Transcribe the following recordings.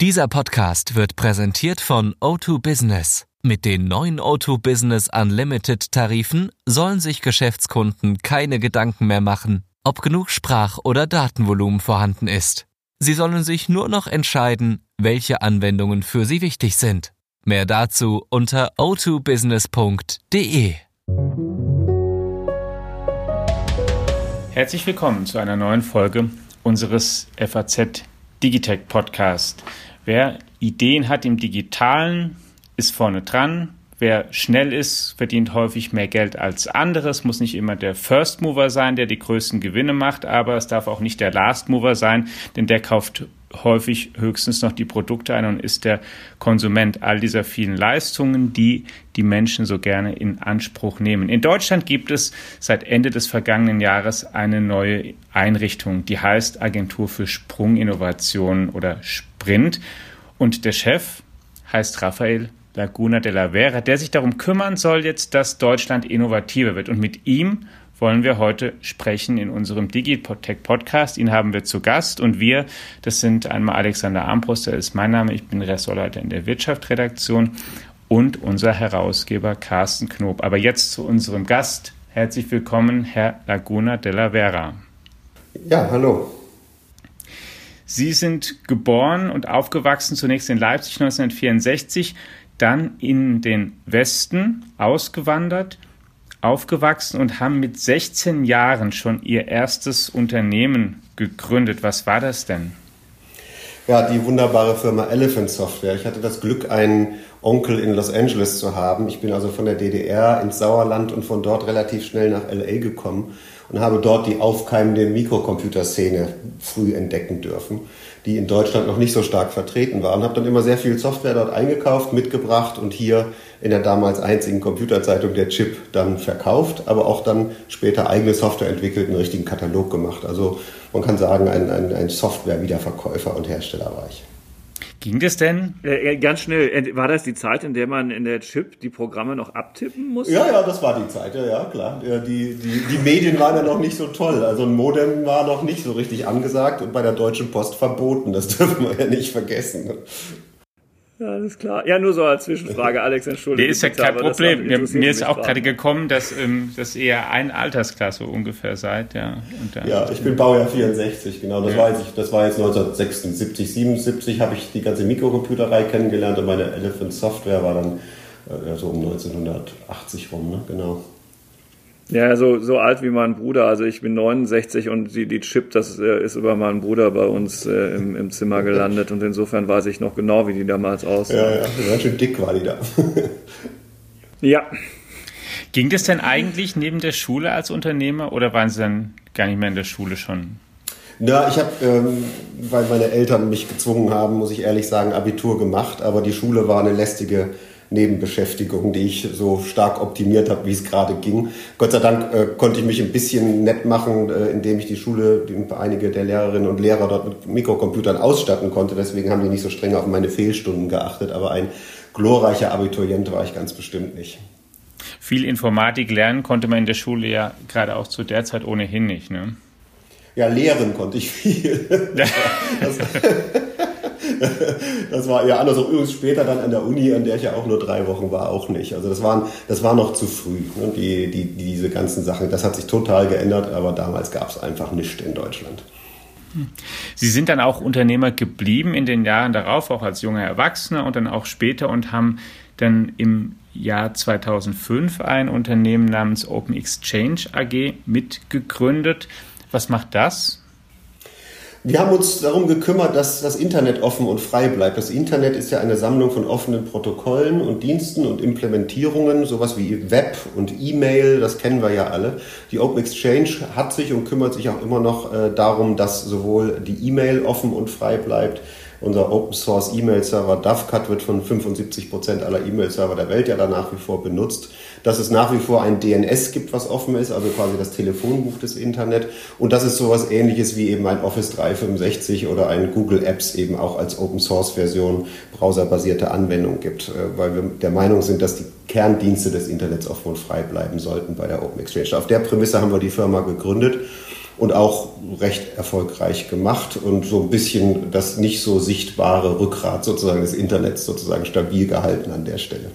Dieser Podcast wird präsentiert von O2 Business. Mit den neuen O2 Business Unlimited Tarifen sollen sich Geschäftskunden keine Gedanken mehr machen, ob genug Sprach- oder Datenvolumen vorhanden ist. Sie sollen sich nur noch entscheiden, welche Anwendungen für sie wichtig sind. Mehr dazu unter o2business.de. Herzlich willkommen zu einer neuen Folge unseres FAZ Digitech Podcast. Wer Ideen hat im Digitalen, ist vorne dran. Wer schnell ist, verdient häufig mehr Geld als andere. Es muss nicht immer der First Mover sein, der die größten Gewinne macht, aber es darf auch nicht der Last Mover sein, denn der kauft häufig höchstens noch die Produkte ein und ist der Konsument all dieser vielen Leistungen, die die Menschen so gerne in Anspruch nehmen. In Deutschland gibt es seit Ende des vergangenen Jahres eine neue Einrichtung, die heißt Agentur für Sprunginnovation oder Sprint. Und der Chef heißt Raphael Laguna de la Vera, der sich darum kümmern soll jetzt, dass Deutschland innovativer wird. Und mit ihm wollen wir heute sprechen in unserem Digitech Podcast. Ihn haben wir zu Gast und wir, das sind einmal Alexander Armbruster, ist mein Name, ich bin Ressortleiter in der Wirtschaftsredaktion und unser Herausgeber Carsten Knob. Aber jetzt zu unserem Gast. Herzlich willkommen, Herr Laguna de la Vera. Ja, hallo. Sie sind geboren und aufgewachsen zunächst in Leipzig 1964 dann in den Westen ausgewandert, aufgewachsen und haben mit 16 Jahren schon ihr erstes Unternehmen gegründet. Was war das denn? Ja, die wunderbare Firma Elephant Software. Ich hatte das Glück, einen Onkel in Los Angeles zu haben. Ich bin also von der DDR ins Sauerland und von dort relativ schnell nach LA gekommen und habe dort die aufkeimende Mikrocomputerszene früh entdecken dürfen die in Deutschland noch nicht so stark vertreten waren. Habe dann immer sehr viel Software dort eingekauft, mitgebracht und hier in der damals einzigen Computerzeitung der Chip dann verkauft, aber auch dann später eigene Software entwickelt, einen richtigen Katalog gemacht. Also man kann sagen, ein, ein, ein Software-Wiederverkäufer und Hersteller war ich. Ging das denn? Äh, ganz schnell, war das die Zeit, in der man in der Chip die Programme noch abtippen musste? Ja, ja, das war die Zeit, ja, ja klar. Ja, die, die, die Medien waren ja noch nicht so toll. Also ein Modem war noch nicht so richtig angesagt und bei der Deutschen Post verboten. Das dürfen wir ja nicht vergessen. Ja, alles klar. Ja, nur so als Zwischenfrage, Alex, entschuldige. Nee, ist ja kein Problem. Mir, mir ist auch gerade gekommen, dass ähm, das eher ein Altersklasse ungefähr seid. Ja, dann, ja ich bin Baujahr 64, genau. Das, ja. war, jetzt, das war jetzt 1976, 77 habe ich die ganze Mikrocomputerei kennengelernt und meine Elephant Software war dann äh, so um 1980 rum, ne? genau. Ja, so, so alt wie mein Bruder. Also ich bin 69 und die, die Chip, das äh, ist über meinen Bruder bei uns äh, im, im Zimmer gelandet und insofern weiß ich noch genau, wie die damals aussah. Ja, ja, ganz schön dick war die da. ja. Ging das denn eigentlich neben der Schule als Unternehmer oder waren Sie dann gar nicht mehr in der Schule schon? Na, ich habe, ähm, weil meine Eltern mich gezwungen haben, muss ich ehrlich sagen, Abitur gemacht, aber die Schule war eine lästige Nebenbeschäftigung, die ich so stark optimiert habe, wie es gerade ging. Gott sei Dank äh, konnte ich mich ein bisschen nett machen, äh, indem ich die Schule, die, einige der Lehrerinnen und Lehrer dort mit Mikrocomputern ausstatten konnte. Deswegen haben die nicht so streng auf meine Fehlstunden geachtet. Aber ein glorreicher Abiturient war ich ganz bestimmt nicht. Viel Informatik lernen konnte man in der Schule ja gerade auch zu der Zeit ohnehin nicht, ne? Ja, lehren konnte ich viel. das, das war ja anders. Übrigens später dann an der Uni, an der ich ja auch nur drei Wochen war, auch nicht. Also das, waren, das war noch zu früh, ne? die, die, diese ganzen Sachen. Das hat sich total geändert, aber damals gab es einfach nichts in Deutschland. Sie sind dann auch Unternehmer geblieben in den Jahren darauf, auch als junger Erwachsener und dann auch später und haben dann im Jahr 2005 ein Unternehmen namens Open Exchange AG mitgegründet. Was macht das? Wir haben uns darum gekümmert, dass das Internet offen und frei bleibt. Das Internet ist ja eine Sammlung von offenen Protokollen und Diensten und Implementierungen, sowas wie Web und E-Mail, das kennen wir ja alle. Die Open Exchange hat sich und kümmert sich auch immer noch äh, darum, dass sowohl die E-Mail offen und frei bleibt, unser Open Source E-Mail-Server DAVCAT wird von 75 Prozent aller E-Mail-Server der Welt ja da nach wie vor benutzt dass es nach wie vor ein DNS gibt, was offen ist, also quasi das Telefonbuch des Internet und dass es sowas ähnliches wie eben ein Office 365 oder ein Google Apps eben auch als Open Source Version browserbasierte Anwendung gibt, äh, weil wir der Meinung sind, dass die Kerndienste des Internets offen und frei bleiben sollten bei der Open Exchange. Auf der Prämisse haben wir die Firma gegründet und auch recht erfolgreich gemacht und so ein bisschen das nicht so sichtbare Rückgrat sozusagen des Internets sozusagen stabil gehalten an der Stelle.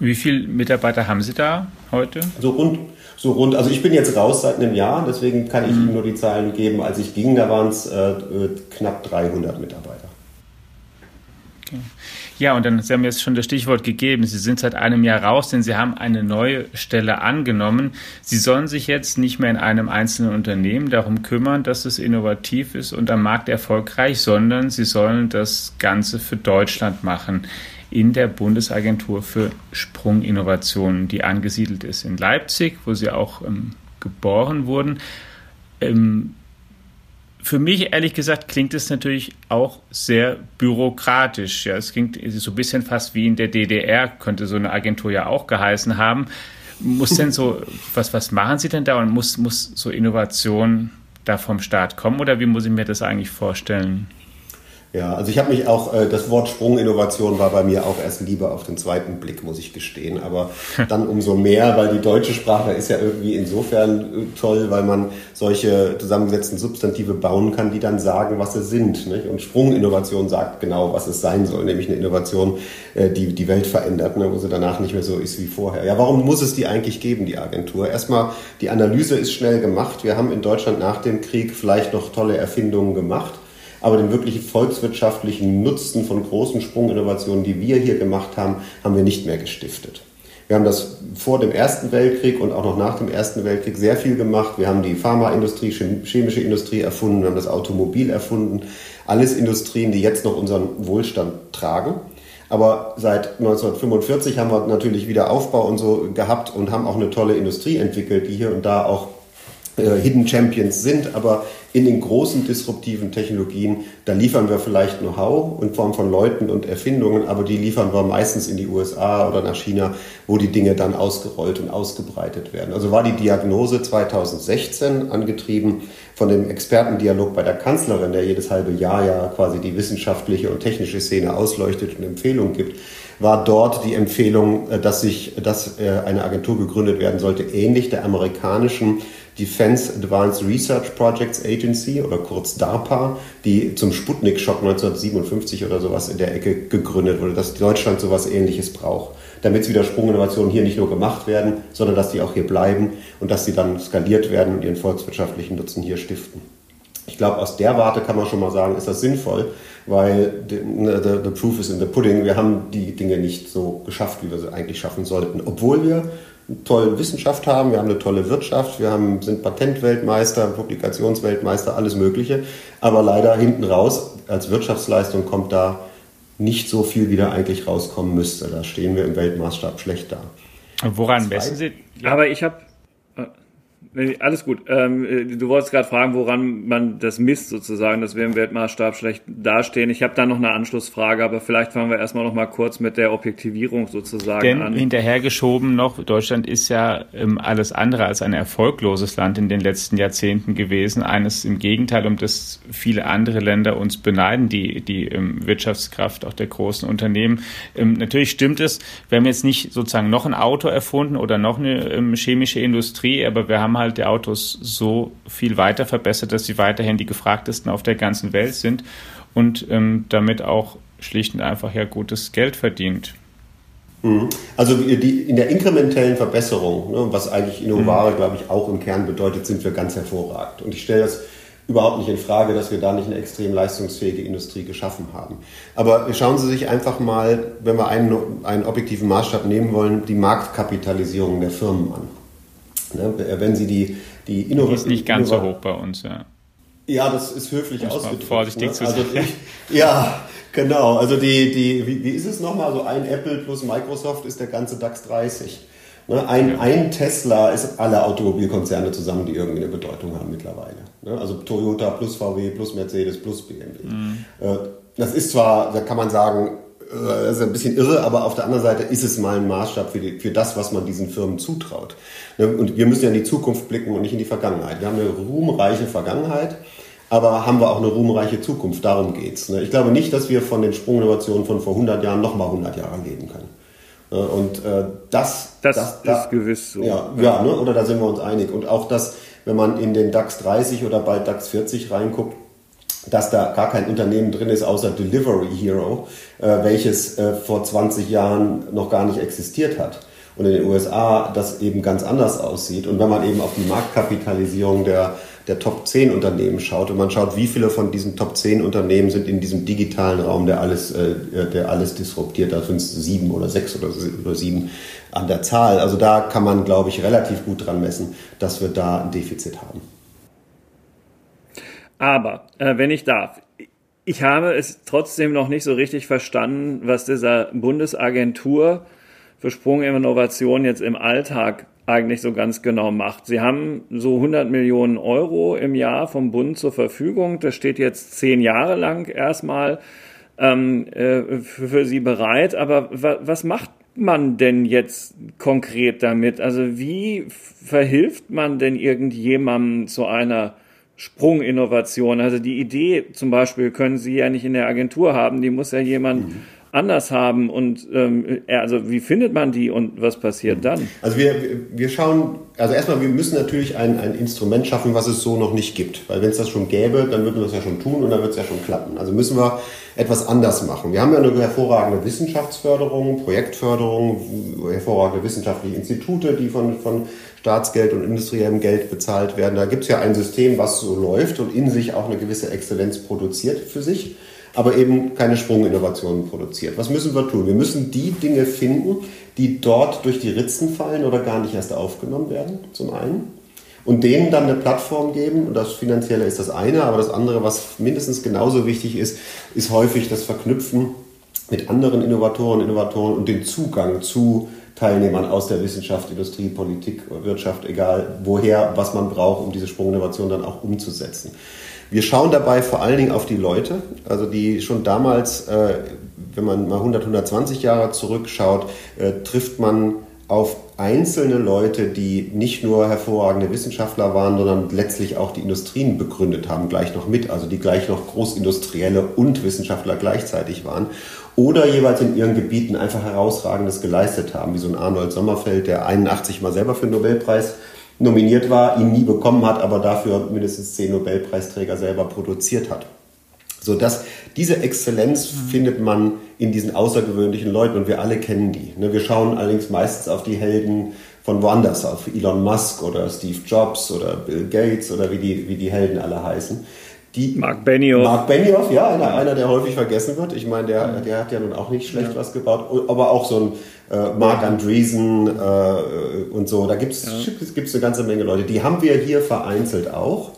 Wie viele Mitarbeiter haben Sie da heute? So rund, so rund, also ich bin jetzt raus seit einem Jahr, deswegen kann ich mhm. Ihnen nur die Zahlen geben. Als ich ging, da waren es äh, knapp 300 Mitarbeiter. Okay. Ja, und dann, Sie haben jetzt schon das Stichwort gegeben. Sie sind seit einem Jahr raus, denn Sie haben eine neue Stelle angenommen. Sie sollen sich jetzt nicht mehr in einem einzelnen Unternehmen darum kümmern, dass es innovativ ist und am Markt erfolgreich, sondern Sie sollen das Ganze für Deutschland machen in der Bundesagentur für Sprunginnovationen, die angesiedelt ist in Leipzig, wo Sie auch ähm, geboren wurden. Ähm, für mich, ehrlich gesagt, klingt es natürlich auch sehr bürokratisch. Ja, es klingt so ein bisschen fast wie in der DDR, könnte so eine Agentur ja auch geheißen haben. Muss denn so, was, was machen Sie denn da und muss, muss so Innovation da vom Staat kommen oder wie muss ich mir das eigentlich vorstellen? Ja, also ich habe mich auch, äh, das Wort Sprunginnovation war bei mir auch erst lieber auf den zweiten Blick, muss ich gestehen. Aber dann umso mehr, weil die deutsche Sprache ist ja irgendwie insofern äh, toll, weil man solche zusammengesetzten Substantive bauen kann, die dann sagen, was sie sind. Nicht? Und Sprunginnovation sagt genau, was es sein soll, nämlich eine Innovation, äh, die die Welt verändert, ne? wo sie danach nicht mehr so ist wie vorher. Ja, warum muss es die eigentlich geben, die Agentur? Erstmal, die Analyse ist schnell gemacht. Wir haben in Deutschland nach dem Krieg vielleicht noch tolle Erfindungen gemacht aber den wirklichen volkswirtschaftlichen Nutzen von großen Sprunginnovationen, die wir hier gemacht haben, haben wir nicht mehr gestiftet. Wir haben das vor dem Ersten Weltkrieg und auch noch nach dem Ersten Weltkrieg sehr viel gemacht. Wir haben die Pharmaindustrie, chemische Industrie erfunden, wir haben das Automobil erfunden. Alles Industrien, die jetzt noch unseren Wohlstand tragen. Aber seit 1945 haben wir natürlich wieder Aufbau und so gehabt und haben auch eine tolle Industrie entwickelt, die hier und da auch äh, Hidden Champions sind, aber in den großen disruptiven Technologien, da liefern wir vielleicht Know-how in Form von Leuten und Erfindungen, aber die liefern wir meistens in die USA oder nach China, wo die Dinge dann ausgerollt und ausgebreitet werden. Also war die Diagnose 2016 angetrieben von dem Expertendialog bei der Kanzlerin, der jedes halbe Jahr ja quasi die wissenschaftliche und technische Szene ausleuchtet und Empfehlungen gibt, war dort die Empfehlung, äh, dass sich, dass äh, eine Agentur gegründet werden sollte, ähnlich der amerikanischen Defense Advanced Research Projects Agency oder kurz DARPA, die zum Sputnik-Schock 1957 oder sowas in der Ecke gegründet wurde, dass Deutschland sowas ähnliches braucht, damit wieder Sprunginnovationen hier nicht nur gemacht werden, sondern dass die auch hier bleiben und dass sie dann skaliert werden und ihren volkswirtschaftlichen Nutzen hier stiften. Ich glaube, aus der Warte kann man schon mal sagen, ist das sinnvoll, weil the, the, the proof is in the pudding. Wir haben die Dinge nicht so geschafft, wie wir sie eigentlich schaffen sollten, obwohl wir tolle Wissenschaft haben, wir haben eine tolle Wirtschaft, wir haben, sind Patentweltmeister, Publikationsweltmeister, alles Mögliche. Aber leider hinten raus, als Wirtschaftsleistung kommt da nicht so viel, wie da eigentlich rauskommen müsste. Da stehen wir im Weltmaßstab schlecht da. Woran messen Sie? Aber ich habe Nee, alles gut. Ähm, äh, du wolltest gerade fragen, woran man das misst sozusagen, dass wir im Weltmaßstab schlecht dastehen. Ich habe da noch eine Anschlussfrage, aber vielleicht fangen wir erstmal noch mal kurz mit der Objektivierung sozusagen Denn an. hinterhergeschoben noch, Deutschland ist ja ähm, alles andere als ein erfolgloses Land in den letzten Jahrzehnten gewesen. Eines im Gegenteil, um das viele andere Länder uns beneiden, die, die ähm, Wirtschaftskraft auch der großen Unternehmen. Ähm, natürlich stimmt es, wir haben jetzt nicht sozusagen noch ein Auto erfunden oder noch eine ähm, chemische Industrie, aber wir haben halt Inhalt der Autos so viel weiter verbessert, dass sie weiterhin die gefragtesten auf der ganzen Welt sind und ähm, damit auch schlicht und einfach ja gutes Geld verdient. Mhm. Also die, in der inkrementellen Verbesserung, ne, was eigentlich Innovare, mhm. glaube ich, auch im Kern bedeutet, sind wir ganz hervorragend. Und ich stelle das überhaupt nicht in Frage, dass wir da nicht eine extrem leistungsfähige Industrie geschaffen haben. Aber schauen Sie sich einfach mal, wenn wir einen, einen objektiven Maßstab nehmen wollen, die Marktkapitalisierung der Firmen an. Ne? Wenn Sie die, die Innovation. Die ist nicht ganz so hoch bei uns, ja. Ja, das ist höflich ausgedrückt. Vorsichtig ne? zu also sagen. Die, ja, genau. Also die, die, wie, wie ist es nochmal? Also ein Apple plus Microsoft ist der ganze DAX 30. Ne? Ein, ja. ein Tesla ist alle Automobilkonzerne zusammen, die irgendwie eine Bedeutung haben mittlerweile. Ne? Also Toyota plus VW plus Mercedes plus BMW. Mhm. Äh, das ist zwar, da kann man sagen, das ist ein bisschen irre, aber auf der anderen Seite ist es mal ein Maßstab für, die, für das, was man diesen Firmen zutraut. Ne, und wir müssen ja in die Zukunft blicken und nicht in die Vergangenheit. Wir haben eine ruhmreiche Vergangenheit, aber haben wir auch eine ruhmreiche Zukunft. Darum geht's. Ne. Ich glaube nicht, dass wir von den Sprunginnovationen von vor 100 Jahren noch mal 100 Jahre leben können. Und äh, das, das, das ist da, gewiss so. Ja, ja ne? oder da sind wir uns einig. Und auch das, wenn man in den DAX 30 oder bald DAX 40 reinguckt, dass da gar kein Unternehmen drin ist außer Delivery Hero, äh, welches äh, vor 20 Jahren noch gar nicht existiert hat. Und in den USA das eben ganz anders aussieht. Und wenn man eben auf die Marktkapitalisierung der, der Top 10 Unternehmen schaut und man schaut, wie viele von diesen Top 10 Unternehmen sind in diesem digitalen Raum, der alles, äh, der alles disruptiert, da sind es sieben oder sechs oder, oder sieben an der Zahl. Also da kann man, glaube ich, relativ gut dran messen, dass wir da ein Defizit haben. Aber, äh, wenn ich darf, ich habe es trotzdem noch nicht so richtig verstanden, was dieser Bundesagentur für Sprunginnovation jetzt im Alltag eigentlich so ganz genau macht. Sie haben so 100 Millionen Euro im Jahr vom Bund zur Verfügung. Das steht jetzt zehn Jahre lang erstmal ähm, äh, für, für Sie bereit. Aber was macht man denn jetzt konkret damit? Also wie verhilft man denn irgendjemandem zu einer Sprunginnovation. Also die Idee zum Beispiel können Sie ja nicht in der Agentur haben, die muss ja jemand mhm. Anders haben. Und ähm, also wie findet man die und was passiert dann? Also wir, wir schauen, also erstmal, wir müssen natürlich ein, ein Instrument schaffen, was es so noch nicht gibt. Weil wenn es das schon gäbe, dann würden wir es ja schon tun und dann wird es ja schon klappen. Also müssen wir etwas anders machen. Wir haben ja eine hervorragende Wissenschaftsförderung, Projektförderung, hervorragende wissenschaftliche Institute, die von, von Staatsgeld und industriellem Geld bezahlt werden. Da gibt es ja ein System, was so läuft und in sich auch eine gewisse Exzellenz produziert für sich, aber eben keine Sprunginnovationen produziert. Was müssen wir tun? Wir müssen die Dinge finden, die dort durch die Ritzen fallen oder gar nicht erst aufgenommen werden, zum einen. Und denen dann eine Plattform geben. Und das Finanzielle ist das eine, aber das andere, was mindestens genauso wichtig ist, ist häufig das Verknüpfen mit anderen Innovatoren, Innovatoren und den Zugang zu Teilnehmern aus der Wissenschaft, Industrie, Politik, Wirtschaft, egal woher, was man braucht, um diese Sprunginnovation dann auch umzusetzen. Wir schauen dabei vor allen Dingen auf die Leute, also die schon damals, äh, wenn man mal 100, 120 Jahre zurückschaut, äh, trifft man auf einzelne Leute, die nicht nur hervorragende Wissenschaftler waren, sondern letztlich auch die Industrien begründet haben, gleich noch mit, also die gleich noch Großindustrielle und Wissenschaftler gleichzeitig waren oder jeweils in ihren Gebieten einfach herausragendes geleistet haben, wie so ein Arnold Sommerfeld, der 81 mal selber für den Nobelpreis nominiert war, ihn nie bekommen hat, aber dafür mindestens zehn Nobelpreisträger selber produziert hat. So dass diese Exzellenz mhm. findet man in diesen außergewöhnlichen Leuten und wir alle kennen die. Ne, wir schauen allerdings meistens auf die Helden von woanders, auf Elon Musk oder Steve Jobs oder Bill Gates oder wie die, wie die Helden alle heißen. Die, Mark Benioff. Mark Benioff, ja, einer, einer, der häufig vergessen wird. Ich meine, der, der hat ja nun auch nicht schlecht ja. was gebaut, aber auch so ein äh, Mark Andreessen äh, und so. Da gibt es ja. eine ganze Menge Leute. Die haben wir hier vereinzelt auch.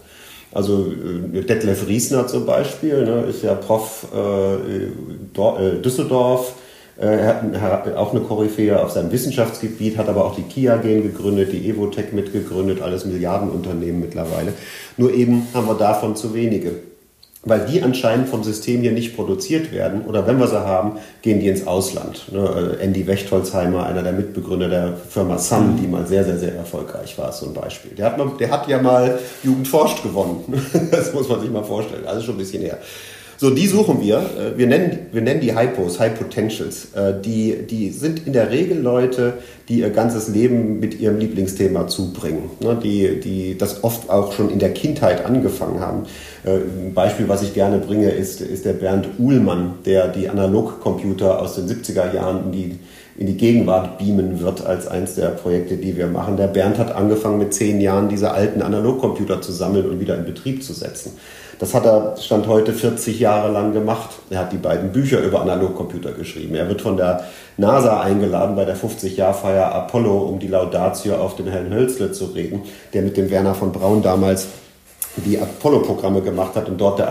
Also äh, Detlef Riesner zum Beispiel ne, ist ja Prof äh, äh Düsseldorf er hat auch eine Koryphäe auf seinem Wissenschaftsgebiet, hat aber auch die Kia Gen gegründet, die Evotech mitgegründet, alles Milliardenunternehmen mittlerweile. Nur eben haben wir davon zu wenige. Weil die anscheinend vom System hier nicht produziert werden oder wenn wir sie haben, gehen die ins Ausland. Ne, äh, Andy Wechtholzheimer, einer der Mitbegründer der Firma Sun, die mal sehr, sehr, sehr erfolgreich war, ist so ein Beispiel. Der hat, mal, der hat ja mal Jugendforscht gewonnen. Das muss man sich mal vorstellen. Also schon ein bisschen her. So, die suchen wir. Äh, wir nennen, wir nennen die Hypos, High Potentials. Äh, die, die sind in der Regel Leute, die ihr ganzes Leben mit ihrem Lieblingsthema zubringen. Ne, die, die das oft auch schon in der Kindheit angefangen haben. Äh, ein Beispiel, was ich gerne bringe, ist, ist der Bernd Uhlmann, der die Analogcomputer aus den 70er Jahren in die, in die Gegenwart beamen wird als eins der Projekte, die wir machen. Der Bernd hat angefangen mit zehn Jahren diese alten Analogcomputer zu sammeln und wieder in Betrieb zu setzen. Das hat er Stand heute 40 Jahre lang gemacht. Er hat die beiden Bücher über Analogcomputer geschrieben. Er wird von der NASA eingeladen bei der 50-Jahr-Feier Apollo, um die Laudatio auf dem Helen Hölzle zu reden, der mit dem Werner von Braun damals die Apollo-Programme gemacht hat und dort der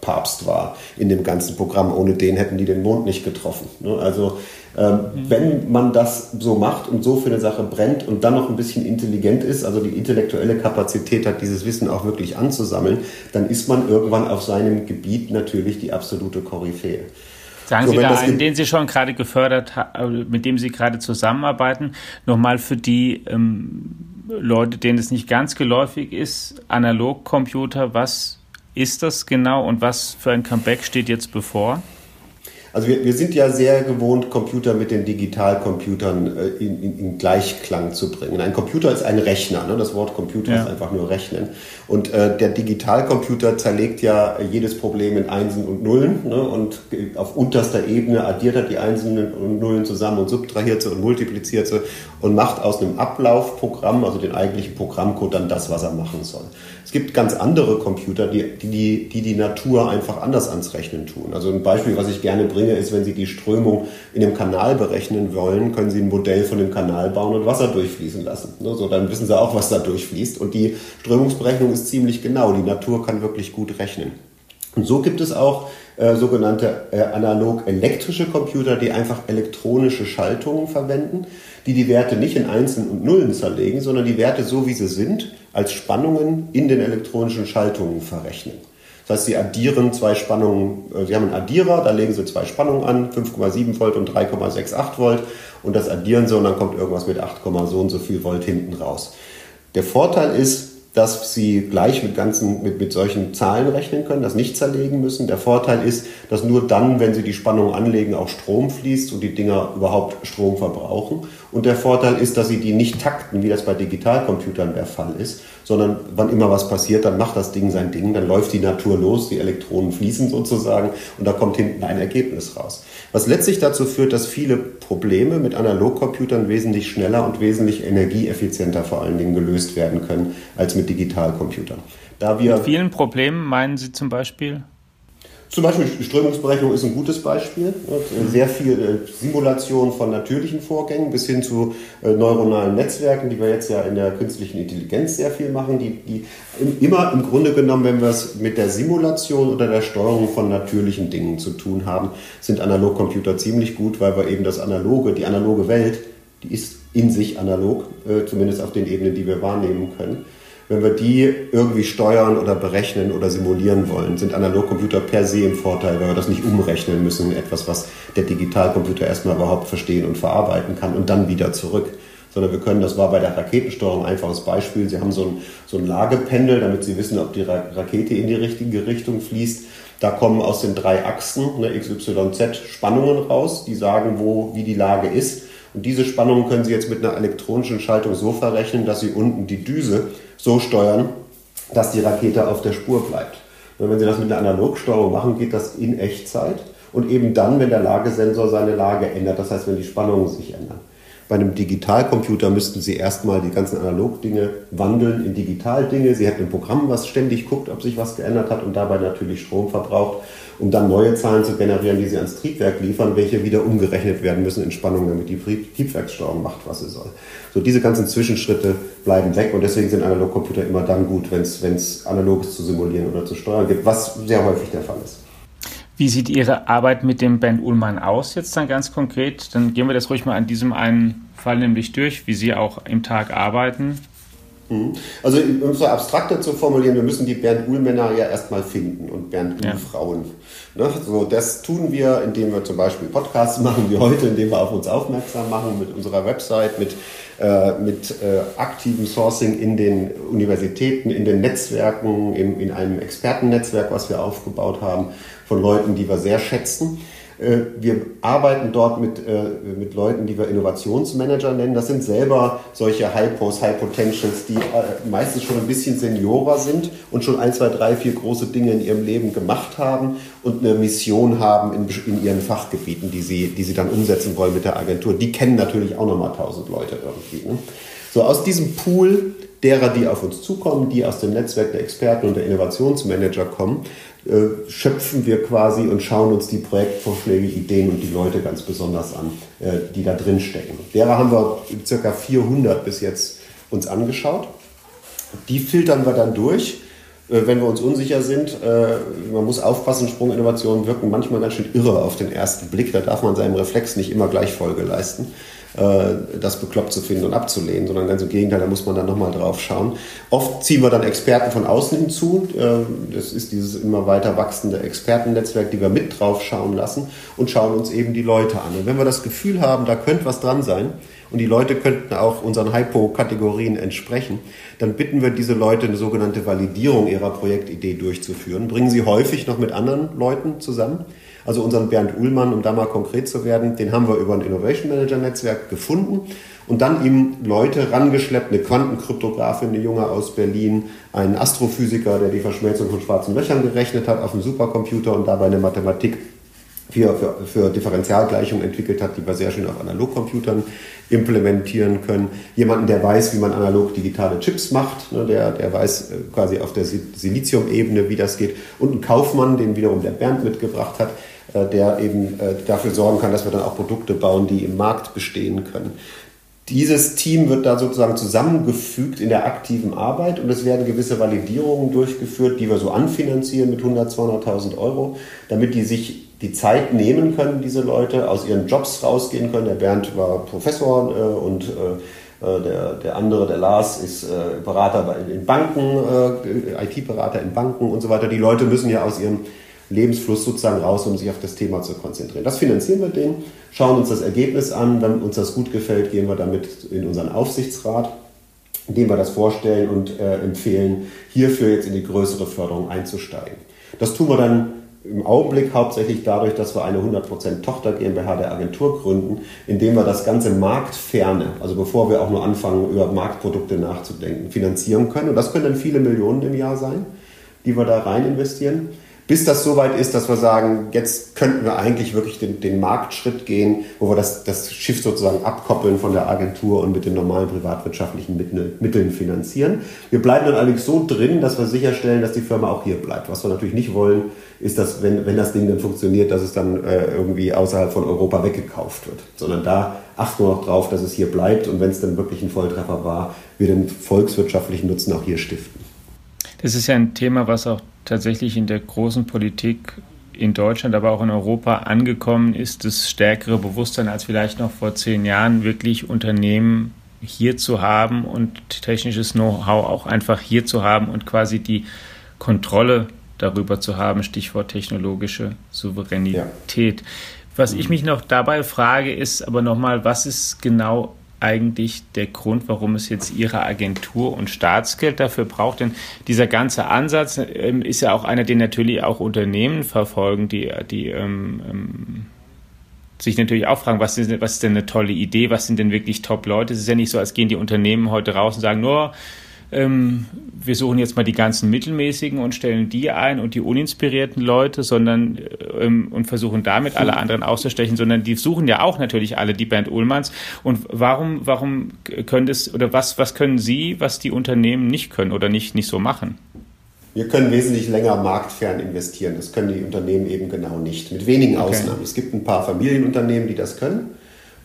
Analogcomputer-Papst war in dem ganzen Programm. Ohne den hätten die den Mond nicht getroffen. Ne? Also ähm. Wenn man das so macht und so für eine Sache brennt und dann noch ein bisschen intelligent ist, also die intellektuelle Kapazität hat, dieses Wissen auch wirklich anzusammeln, dann ist man irgendwann auf seinem Gebiet natürlich die absolute Koryphäe. Sagen so, Sie da einen, den Sie schon gerade gefördert haben, mit dem Sie gerade zusammenarbeiten, nochmal für die ähm, Leute, denen es nicht ganz geläufig ist, Analogcomputer, was ist das genau und was für ein Comeback steht jetzt bevor? Also wir, wir sind ja sehr gewohnt, Computer mit den Digitalcomputern äh, in, in, in, Gleichklang zu bringen. Ein Computer ist ein Rechner. Ne? Das Wort Computer ja. ist einfach nur Rechnen. Und äh, der Digitalcomputer zerlegt ja jedes Problem in Einsen und Nullen ne? und auf unterster Ebene addiert er die Einsen und Nullen zusammen und subtrahiert sie und multipliziert sie und macht aus einem Ablaufprogramm, also den eigentlichen Programmcode, dann das, was er machen soll. Es gibt ganz andere Computer, die die, die, die Natur einfach anders ans Rechnen tun. Also ein Beispiel, was ich gerne bringe, ist, wenn Sie die Strömung in dem Kanal berechnen wollen, können Sie ein Modell von dem Kanal bauen und Wasser durchfließen lassen. Ne, so, dann wissen Sie auch, was da durchfließt. Und die Strömungsberechnung ist ziemlich genau. Die Natur kann wirklich gut rechnen. Und so gibt es auch äh, sogenannte äh, analog-elektrische Computer, die einfach elektronische Schaltungen verwenden, die die Werte nicht in Einsen und Nullen zerlegen, sondern die Werte so wie sie sind als Spannungen in den elektronischen Schaltungen verrechnen. Das heißt, Sie addieren zwei Spannungen, äh, Sie haben einen Addierer, da legen Sie zwei Spannungen an, 5,7 Volt und 3,68 Volt und das addieren Sie und dann kommt irgendwas mit 8, so und so viel Volt hinten raus. Der Vorteil ist, dass sie gleich mit, ganzen, mit, mit solchen Zahlen rechnen können, das nicht zerlegen müssen. Der Vorteil ist, dass nur dann, wenn sie die Spannung anlegen, auch Strom fließt und die Dinger überhaupt Strom verbrauchen. Und der Vorteil ist, dass sie die nicht takten, wie das bei Digitalcomputern der Fall ist, sondern wann immer was passiert, dann macht das Ding sein Ding, dann läuft die Natur los, die Elektronen fließen sozusagen und da kommt hinten ein Ergebnis raus. Was letztlich dazu führt, dass viele Probleme mit Analogcomputern wesentlich schneller und wesentlich energieeffizienter vor allen Dingen gelöst werden können als mit Digitalcomputern. Da wir mit vielen Problemen meinen Sie zum Beispiel? Zum Beispiel Strömungsberechnung ist ein gutes Beispiel. Sehr viel äh, Simulation von natürlichen Vorgängen bis hin zu äh, neuronalen Netzwerken, die wir jetzt ja in der künstlichen Intelligenz sehr viel machen, die, die immer im Grunde genommen, wenn wir es mit der Simulation oder der Steuerung von natürlichen Dingen zu tun haben, sind Analogcomputer ziemlich gut, weil wir eben das analoge, die analoge Welt, die ist in sich analog, äh, zumindest auf den Ebenen, die wir wahrnehmen können wenn wir die irgendwie steuern oder berechnen oder simulieren wollen, sind Analogcomputer per se im Vorteil, weil wir das nicht umrechnen müssen in etwas, was der Digitalcomputer erstmal überhaupt verstehen und verarbeiten kann und dann wieder zurück. Sondern wir können, das war bei der Raketensteuerung ein einfaches Beispiel, Sie haben so ein, so ein Lagependel, damit Sie wissen, ob die Rakete in die richtige Richtung fließt. Da kommen aus den drei Achsen, ne, X, Y, Z, Spannungen raus, die sagen, wo, wie die Lage ist. Und diese Spannungen können Sie jetzt mit einer elektronischen Schaltung so verrechnen, dass Sie unten die Düse so steuern, dass die Rakete auf der Spur bleibt. Und wenn Sie das mit einer Analogsteuerung machen, geht das in Echtzeit und eben dann, wenn der Lagesensor seine Lage ändert, das heißt, wenn die Spannungen sich ändern. Bei einem Digitalcomputer müssten Sie erstmal die ganzen Analogdinge wandeln in Digitaldinge. Sie hätten ein Programm, was ständig guckt, ob sich was geändert hat und dabei natürlich Strom verbraucht, um dann neue Zahlen zu generieren, die Sie ans Triebwerk liefern, welche wieder umgerechnet werden müssen in Spannung, damit die Triebwerkssteuerung macht, was sie soll. So diese ganzen Zwischenschritte bleiben weg und deswegen sind Analogcomputer immer dann gut, wenn es analoges zu simulieren oder zu steuern gibt, was sehr häufig der Fall ist. Wie sieht Ihre Arbeit mit dem Ben Ullmann aus jetzt dann ganz konkret? Dann gehen wir das ruhig mal an diesem einen Fall nämlich durch, wie Sie auch im Tag arbeiten. Mhm. Also um so abstrakter zu formulieren, wir müssen die Bernd Uhl-Männer ja erstmal finden und Bernd Uhl-Frauen. Ja. Ne? So, das tun wir, indem wir zum Beispiel Podcasts machen wie heute, indem wir auf uns aufmerksam machen mit unserer Website, mit, äh, mit äh, aktivem Sourcing in den Universitäten, in den Netzwerken, in, in einem Expertennetzwerk, was wir aufgebaut haben von Leuten, die wir sehr schätzen. Äh, wir arbeiten dort mit, äh, mit Leuten, die wir Innovationsmanager nennen. Das sind selber solche Hypos, High Potentials, die äh, meistens schon ein bisschen Seniorer sind und schon ein, zwei, drei, vier große Dinge in ihrem Leben gemacht haben und eine Mission haben in, in ihren Fachgebieten, die sie, die sie dann umsetzen wollen mit der Agentur. Die kennen natürlich auch nochmal tausend Leute irgendwie. Ne? So aus diesem Pool derer, die auf uns zukommen, die aus dem Netzwerk der Experten und der Innovationsmanager kommen, äh, schöpfen wir quasi und schauen uns die Projektvorschläge, Ideen und die Leute ganz besonders an, äh, die da drin stecken. Derer haben wir circa 400 bis jetzt uns angeschaut. Die filtern wir dann durch, äh, wenn wir uns unsicher sind. Man muss aufpassen, Sprunginnovationen wirken manchmal ganz schön irre auf den ersten Blick. Da darf man seinem Reflex nicht immer gleich Folge leisten. Äh, das bekloppt zu finden und abzulehnen, sondern ganz im Gegenteil, da muss man dann nochmal drauf schauen. Oft ziehen wir dann Experten von außen hinzu. Äh, das ist dieses immer weiter wachsende Expertennetzwerk, die wir mit drauf schauen lassen und schauen uns eben die Leute an. Und wenn wir das Gefühl haben, da könnte was dran sein, und die Leute könnten auch unseren Hypo-Kategorien entsprechen, dann bitten wir diese Leute, eine sogenannte Validierung ihrer Projektidee durchzuführen, bringen sie häufig noch mit anderen Leuten zusammen Also unseren Bernd Uhlmann, um da mal konkret zu werden, den haben wir über ein Innovation Manager Netzwerk gefunden und dann ihm Leute rangeschleppt, eine Quantenkryptografin, eine Junge aus Berlin, einen Astrophysiker, der die Verschmelzung von schwarzen Löchern gerechnet hat auf dem Supercomputer und dabei eine Mathematik für, für, für Differentialgleichungen entwickelt hat, die wir sehr schön auf Analogcomputern implementieren können. Jemanden, der weiß, wie man analog digitale Chips macht, ne, der, der weiß äh, quasi auf der Silizium-Ebene, wie das geht. Und ein Kaufmann, den wiederum der Bernd mitgebracht hat, der eben äh, dafür sorgen kann, dass wir dann auch Produkte bauen, die im Markt bestehen können. Dieses Team wird da sozusagen zusammengefügt in der aktiven Arbeit und es werden gewisse Validierungen durchgeführt, die wir so anfinanzieren mit 100, 200.000 Euro, damit die sich die Zeit nehmen können, diese Leute, aus ihren Jobs rausgehen können. Der Bernd war Professor äh, und äh, äh der, der andere, der Lars, ist äh, Berater in Banken, äh, IT-Berater in Banken und so weiter. Die Leute müssen ja aus ihrem Lebensfluss sozusagen raus, um sich auf das Thema zu konzentrieren. Das finanzieren wir denen, schauen uns das Ergebnis an. Wenn uns das gut gefällt, gehen wir damit in unseren Aufsichtsrat, in dem wir das vorstellen und äh, empfehlen, hierfür jetzt in die größere Förderung einzusteigen. Das tun wir dann im Augenblick hauptsächlich dadurch, dass wir eine 100% Tochter GmbH der Agentur gründen, indem wir das ganze Marktferne, also bevor wir auch nur anfangen, über Marktprodukte nachzudenken, finanzieren können. Und das können dann viele Millionen im Jahr sein, die wir da rein investieren bis das soweit ist, dass wir sagen, jetzt könnten wir eigentlich wirklich den, den Marktschritt gehen, wo wir das, das Schiff sozusagen abkoppeln von der Agentur und mit den normalen privatwirtschaftlichen Mitteln finanzieren. Wir bleiben dann allerdings so drin, dass wir sicherstellen, dass die Firma auch hier bleibt. Was wir natürlich nicht wollen, ist, dass wenn, wenn das Ding dann funktioniert, dass es dann äh, irgendwie außerhalb von Europa weggekauft wird. Sondern da achten wir noch drauf, dass es hier bleibt und wenn es dann wirklich ein Volltreffer war, wir den volkswirtschaftlichen Nutzen auch hier stiften. Das ist ja ein Thema, was auch tatsächlich in der großen Politik in Deutschland, aber auch in Europa angekommen ist, das stärkere Bewusstsein als vielleicht noch vor zehn Jahren, wirklich Unternehmen hier zu haben und technisches Know-how auch einfach hier zu haben und quasi die Kontrolle darüber zu haben, Stichwort technologische Souveränität. Ja. Was ich mich noch dabei frage, ist aber nochmal, was ist genau eigentlich der Grund, warum es jetzt Ihre Agentur und Staatsgeld dafür braucht? Denn dieser ganze Ansatz ähm, ist ja auch einer, den natürlich auch Unternehmen verfolgen, die, die ähm, ähm, sich natürlich auch fragen, was ist, was ist denn eine tolle Idee, was sind denn wirklich Top-Leute? Es ist ja nicht so, als gehen die Unternehmen heute raus und sagen, nur, ähm, wir suchen jetzt mal die ganzen mittelmäßigen und stellen die ein und die uninspirierten Leute, sondern ähm, und versuchen damit alle anderen auszustechen, sondern die suchen ja auch natürlich alle die Band Ullmanns. Und warum, warum können das oder was, was können Sie, was die Unternehmen nicht können oder nicht, nicht so machen? Wir können wesentlich länger marktfern investieren. Das können die Unternehmen eben genau nicht. Mit wenigen okay. Ausnahmen. Es gibt ein paar Familienunternehmen, die das können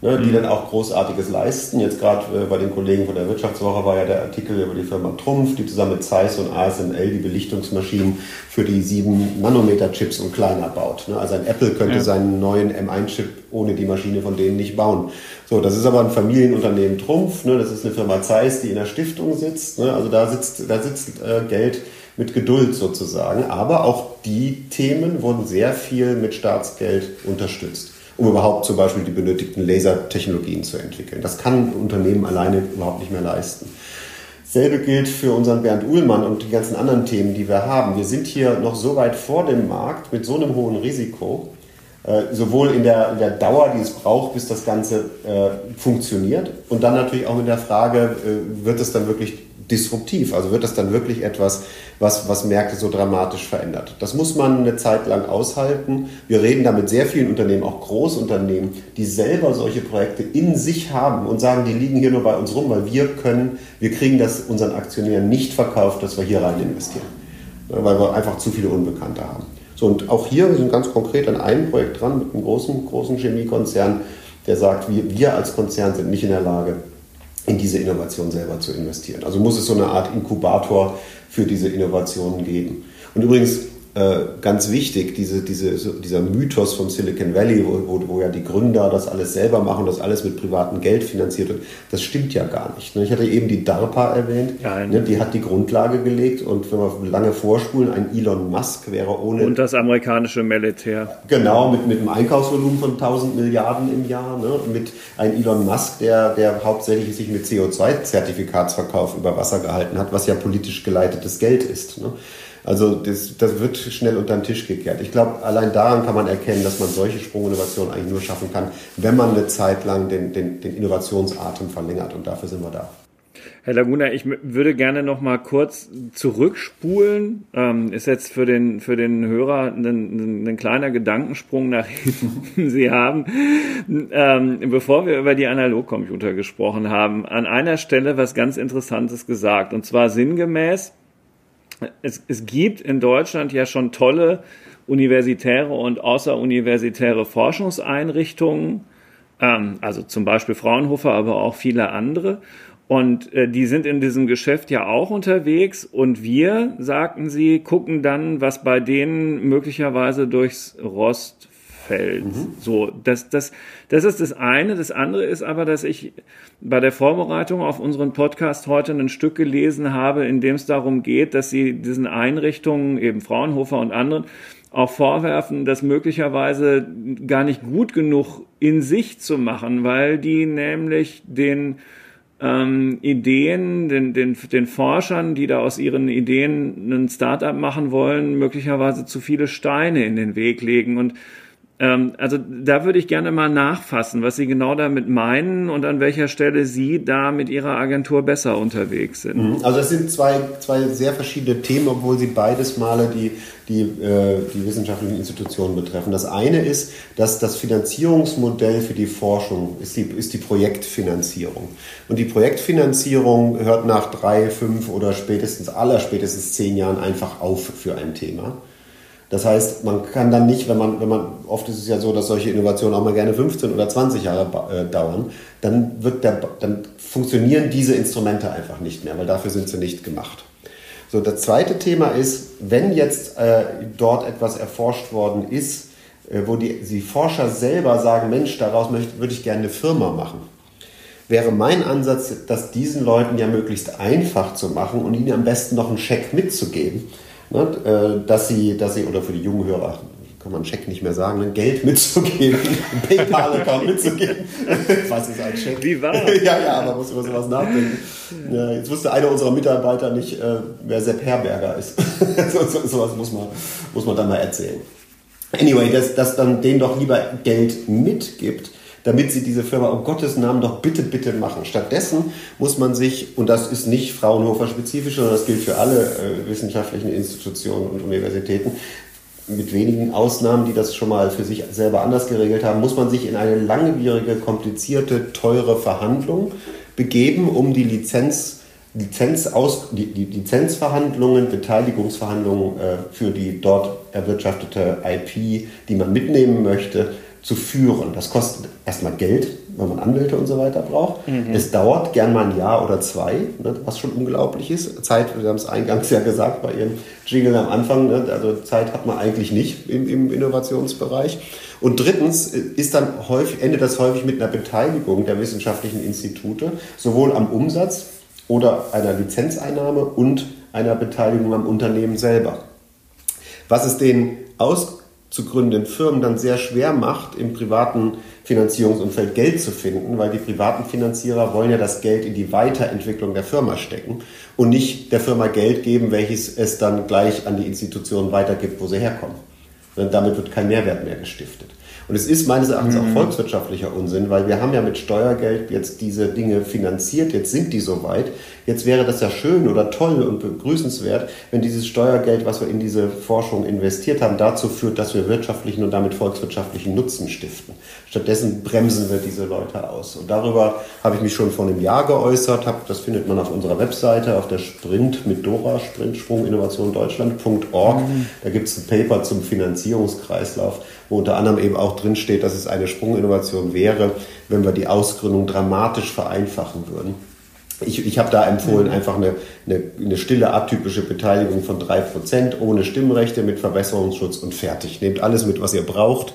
ne, die mhm. dann auch Großartiges leisten. Jetzt gerade äh, bei den Kollegen von der Wirtschaftswoche war ja der Artikel über die Firma Trumpf, die zusammen mit Zeiss und ASML die Belichtungsmaschinen für die 7 Nanometer Chips und kleiner baut. Ne? Also ein Apple könnte ja. seinen neuen M1-Chip ohne die Maschine von denen nicht bauen. So, das ist aber ein Familienunternehmen Trumpf. Ne? Das ist eine Firma Zeiss, die in der Stiftung sitzt. Ne? Also da sitzt, da sitzt äh, Geld mit Geduld sozusagen. Aber auch die Themen wurden sehr viel mit Staatsgeld unterstützt um überhaupt zum Beispiel die benötigten Lasertechnologien zu entwickeln. Das kann ein Unternehmen alleine überhaupt nicht mehr leisten. Selbe gilt für unseren Bernd Uhlmann und die ganzen anderen Themen, die wir haben. Wir sind hier noch so weit vor dem Markt mit so einem hohen Risiko, äh, sowohl in der, in der Dauer, die es braucht, bis das Ganze äh, funktioniert, und dann natürlich auch mit der Frage, äh, wird es dann wirklich disruptiv? Also wird das dann wirklich etwas, was, was Märkte so dramatisch verändert? Das muss man eine Zeit lang aushalten. Wir reden da mit sehr vielen Unternehmen, auch Großunternehmen, die selber solche Projekte in sich haben und sagen, die liegen hier nur bei uns rum, weil wir können, wir kriegen das unseren Aktionären nicht verkauft, dass wir hier rein investieren. Weil wir einfach zu viele Unbekannte haben. So, und auch hier, wir sind ganz konkret an einem Projekt dran mit einem großen, großen Chemiekonzern, der sagt, wir, wir als Konzern sind nicht in der Lage, in diese Innovation selber zu investieren. Also muss es so eine Art Inkubator für diese Innovationen geben. Und übrigens, ganz wichtig, diese, diese, dieser Mythos vom Silicon Valley, wo, wo, wo, ja die Gründer das alles selber machen, das alles mit privatem Geld finanziert wird, das stimmt ja gar nicht. Ne? Ich hatte eben die DARPA erwähnt, ja, ne? die hat die Grundlage gelegt und wenn wir lange vorspulen, ein Elon Musk wäre ohne... Und das amerikanische Militär. Genau, mit, mit einem Einkaufsvolumen von 1000 Milliarden im Jahr, ne? mit einem Elon Musk, der, der hauptsächlich sich mit CO2-Zertifikatsverkauf über Wasser gehalten hat, was ja politisch geleitetes Geld ist. Ne? Also das, das wird schnell unter den Tisch gekehrt. Ich glaube, allein daran kann man erkennen, dass man solche Sprunginnovationen eigentlich nur schaffen kann, wenn man eine Zeit lang den, den, den Innovationsatem verlängert. Und dafür sind wir da. Herr Laguna, ich würde gerne noch mal kurz zurückspulen. Ähm, ist jetzt für den, für den Hörer ein, ein kleiner Gedankensprung nach hinten. Sie haben, ähm, bevor wir über die Analogcomputer gesprochen haben, an einer Stelle was ganz Interessantes gesagt. Und zwar sinngemäß, es, es gibt in Deutschland ja schon tolle universitäre und außeruniversitäre Forschungseinrichtungen, ähm, also zum Beispiel Fraunhofer, aber auch viele andere. Und äh, die sind in diesem Geschäft ja auch unterwegs und wir, sagten sie, gucken dann, was bei denen möglicherweise durchs Rost fällt. Mhm. So, das, das, das ist das eine. Das andere ist aber, dass ich bei der Vorbereitung auf unseren Podcast heute ein Stück gelesen habe, in dem es darum geht, dass sie diesen Einrichtungen, eben Fraunhofer und anderen, auch vorwerfen, das möglicherweise gar nicht gut genug in sich zu machen, weil die nämlich den ähm, Ideen, den, den, den Forschern, die da aus ihren Ideen ein Startup machen wollen, möglicherweise zu viele Steine in den Weg legen. Und also da würde ich gerne mal nachfassen, was Sie genau damit meinen und an welcher Stelle Sie da mit Ihrer Agentur besser unterwegs sind. Mhm. Also es sind zwei, zwei sehr verschiedene Themen, obwohl sie beides Male die, die, äh, die wissenschaftlichen Institutionen betreffen. Das eine ist, dass das Finanzierungsmodell für die Forschung ist die, ist die Projektfinanzierung. Und die Projektfinanzierung hört nach drei, fünf oder spätestens aller spätestens zehn Jahren einfach auf für ein Thema. Das heißt, man kann dann nicht, wenn man, wenn man, oft ist es ja so, dass solche Innovationen auch mal gerne 15 oder 20 Jahre äh, dauern, dann wird der, dann funktionieren diese Instrumente einfach nicht mehr, weil dafür sind sie nicht gemacht. So, das zweite Thema ist, wenn jetzt äh, dort etwas erforscht worden ist, äh, wo die, die Forscher selber sagen, Mensch, daraus möchte, würde ich gerne eine Firma machen, wäre mein Ansatz, das diesen Leuten ja möglichst einfach zu machen und ihnen am besten noch einen Scheck mitzugeben ne, äh, dass sie, dass sie, oder für die jungen Hörer, kann man Scheck nicht mehr sagen, ne, Geld mitzugeben, einen PayPal-Account mitzugeben. Was ist ein Scheck? Wie war? ja, ja, aber muss über sowas nachdenken. Ja, jetzt wusste einer unserer Mitarbeiter nicht, äh, wer Sepp Herberger ist. so, so, sowas muss man, muss man dann mal erzählen. Anyway, dass, dass dann denen doch lieber Geld mitgibt, damit sie diese Firma um Gottes Namen doch bitte, bitte machen. Stattdessen muss man sich, und das ist nicht Fraunhofer spezifisch, sondern das gilt für alle äh, wissenschaftlichen Institutionen und Universitäten, mit wenigen Ausnahmen, die das schon mal für sich selber anders geregelt haben, muss man sich in eine langwierige, komplizierte, teure Verhandlung begeben, um die Lizenz Lizenzaus, die, die Lizenzverhandlungen, Beteiligungsverhandlungen äh, für die dort erwirtschaftete IP, die man mitnehmen möchte, zu führen. Das kostet erstmal Geld, wenn man Anwälte und so weiter braucht. Mhm. Es dauert gern mal ein Jahr oder zwei, ne, was schon unglaublich ist. Zeit, wir haben es eingangs ja gesagt bei Ihrem Jingle am Anfang, ne, also Zeit hat man eigentlich nicht im, im Innovationsbereich. Und drittens ist dann häufig, endet das häufig mit einer Beteiligung der wissenschaftlichen Institute, sowohl am Umsatz oder einer Lizenzeinnahme und einer Beteiligung am Unternehmen selber. Was es den aus zu gründenden Firmen dann sehr schwer macht, im privaten Finanzierungsumfeld Geld zu finden, weil die privaten Finanzierer wollen ja das Geld in die Weiterentwicklung der Firma stecken und nicht der Firma Geld geben, welches es dann gleich an die Institutionen weitergibt, wo sie herkommen. Und damit wird kein Mehrwert mehr gestiftet. Und es ist meines Erachtens mhm. auch volkswirtschaftlicher Unsinn, weil wir haben ja mit Steuergeld jetzt diese Dinge finanziert, jetzt sind die soweit. Jetzt wäre das ja schön oder toll und begrüßenswert, wenn dieses Steuergeld, was wir in diese Forschung investiert haben, dazu führt, dass wir wirtschaftlichen und damit volkswirtschaftlichen Nutzen stiften. Stattdessen bremsen wir diese Leute aus. Und darüber habe ich mich schon vor einem Jahr geäußert. das findet man auf unserer Webseite, auf der Sprint mit Dora, Sprintsprung Innovation Deutschland.org. Mhm. Da gibt es ein Paper zum Finanzierungskreislauf wo unter anderem eben auch drinsteht, dass es eine Sprunginnovation wäre, wenn wir die Ausgründung dramatisch vereinfachen würden. Ich, ich habe da empfohlen, mhm. einfach eine, eine, eine stille, atypische Beteiligung von 3%, ohne Stimmrechte, mit Verbesserungsschutz und fertig. Nehmt alles mit, was ihr braucht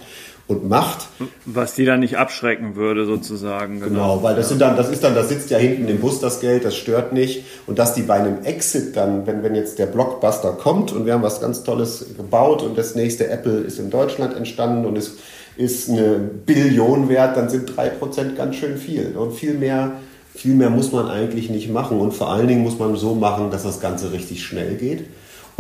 und macht. Was die dann nicht abschrecken würde, sozusagen. Genau, genau weil das sind dann, das ist dann, das sitzt ja hinten im Bus das Geld, das stört nicht. Und dass die bei einem Exit dann, wenn, wenn jetzt der Blockbuster kommt und wir haben was ganz Tolles gebaut und das nächste Apple ist in Deutschland entstanden und es ist eine Billion wert, dann sind drei Prozent ganz schön viel. Und viel mehr, viel mehr muss man eigentlich nicht machen. Und vor allen Dingen muss man so machen, dass das Ganze richtig schnell geht.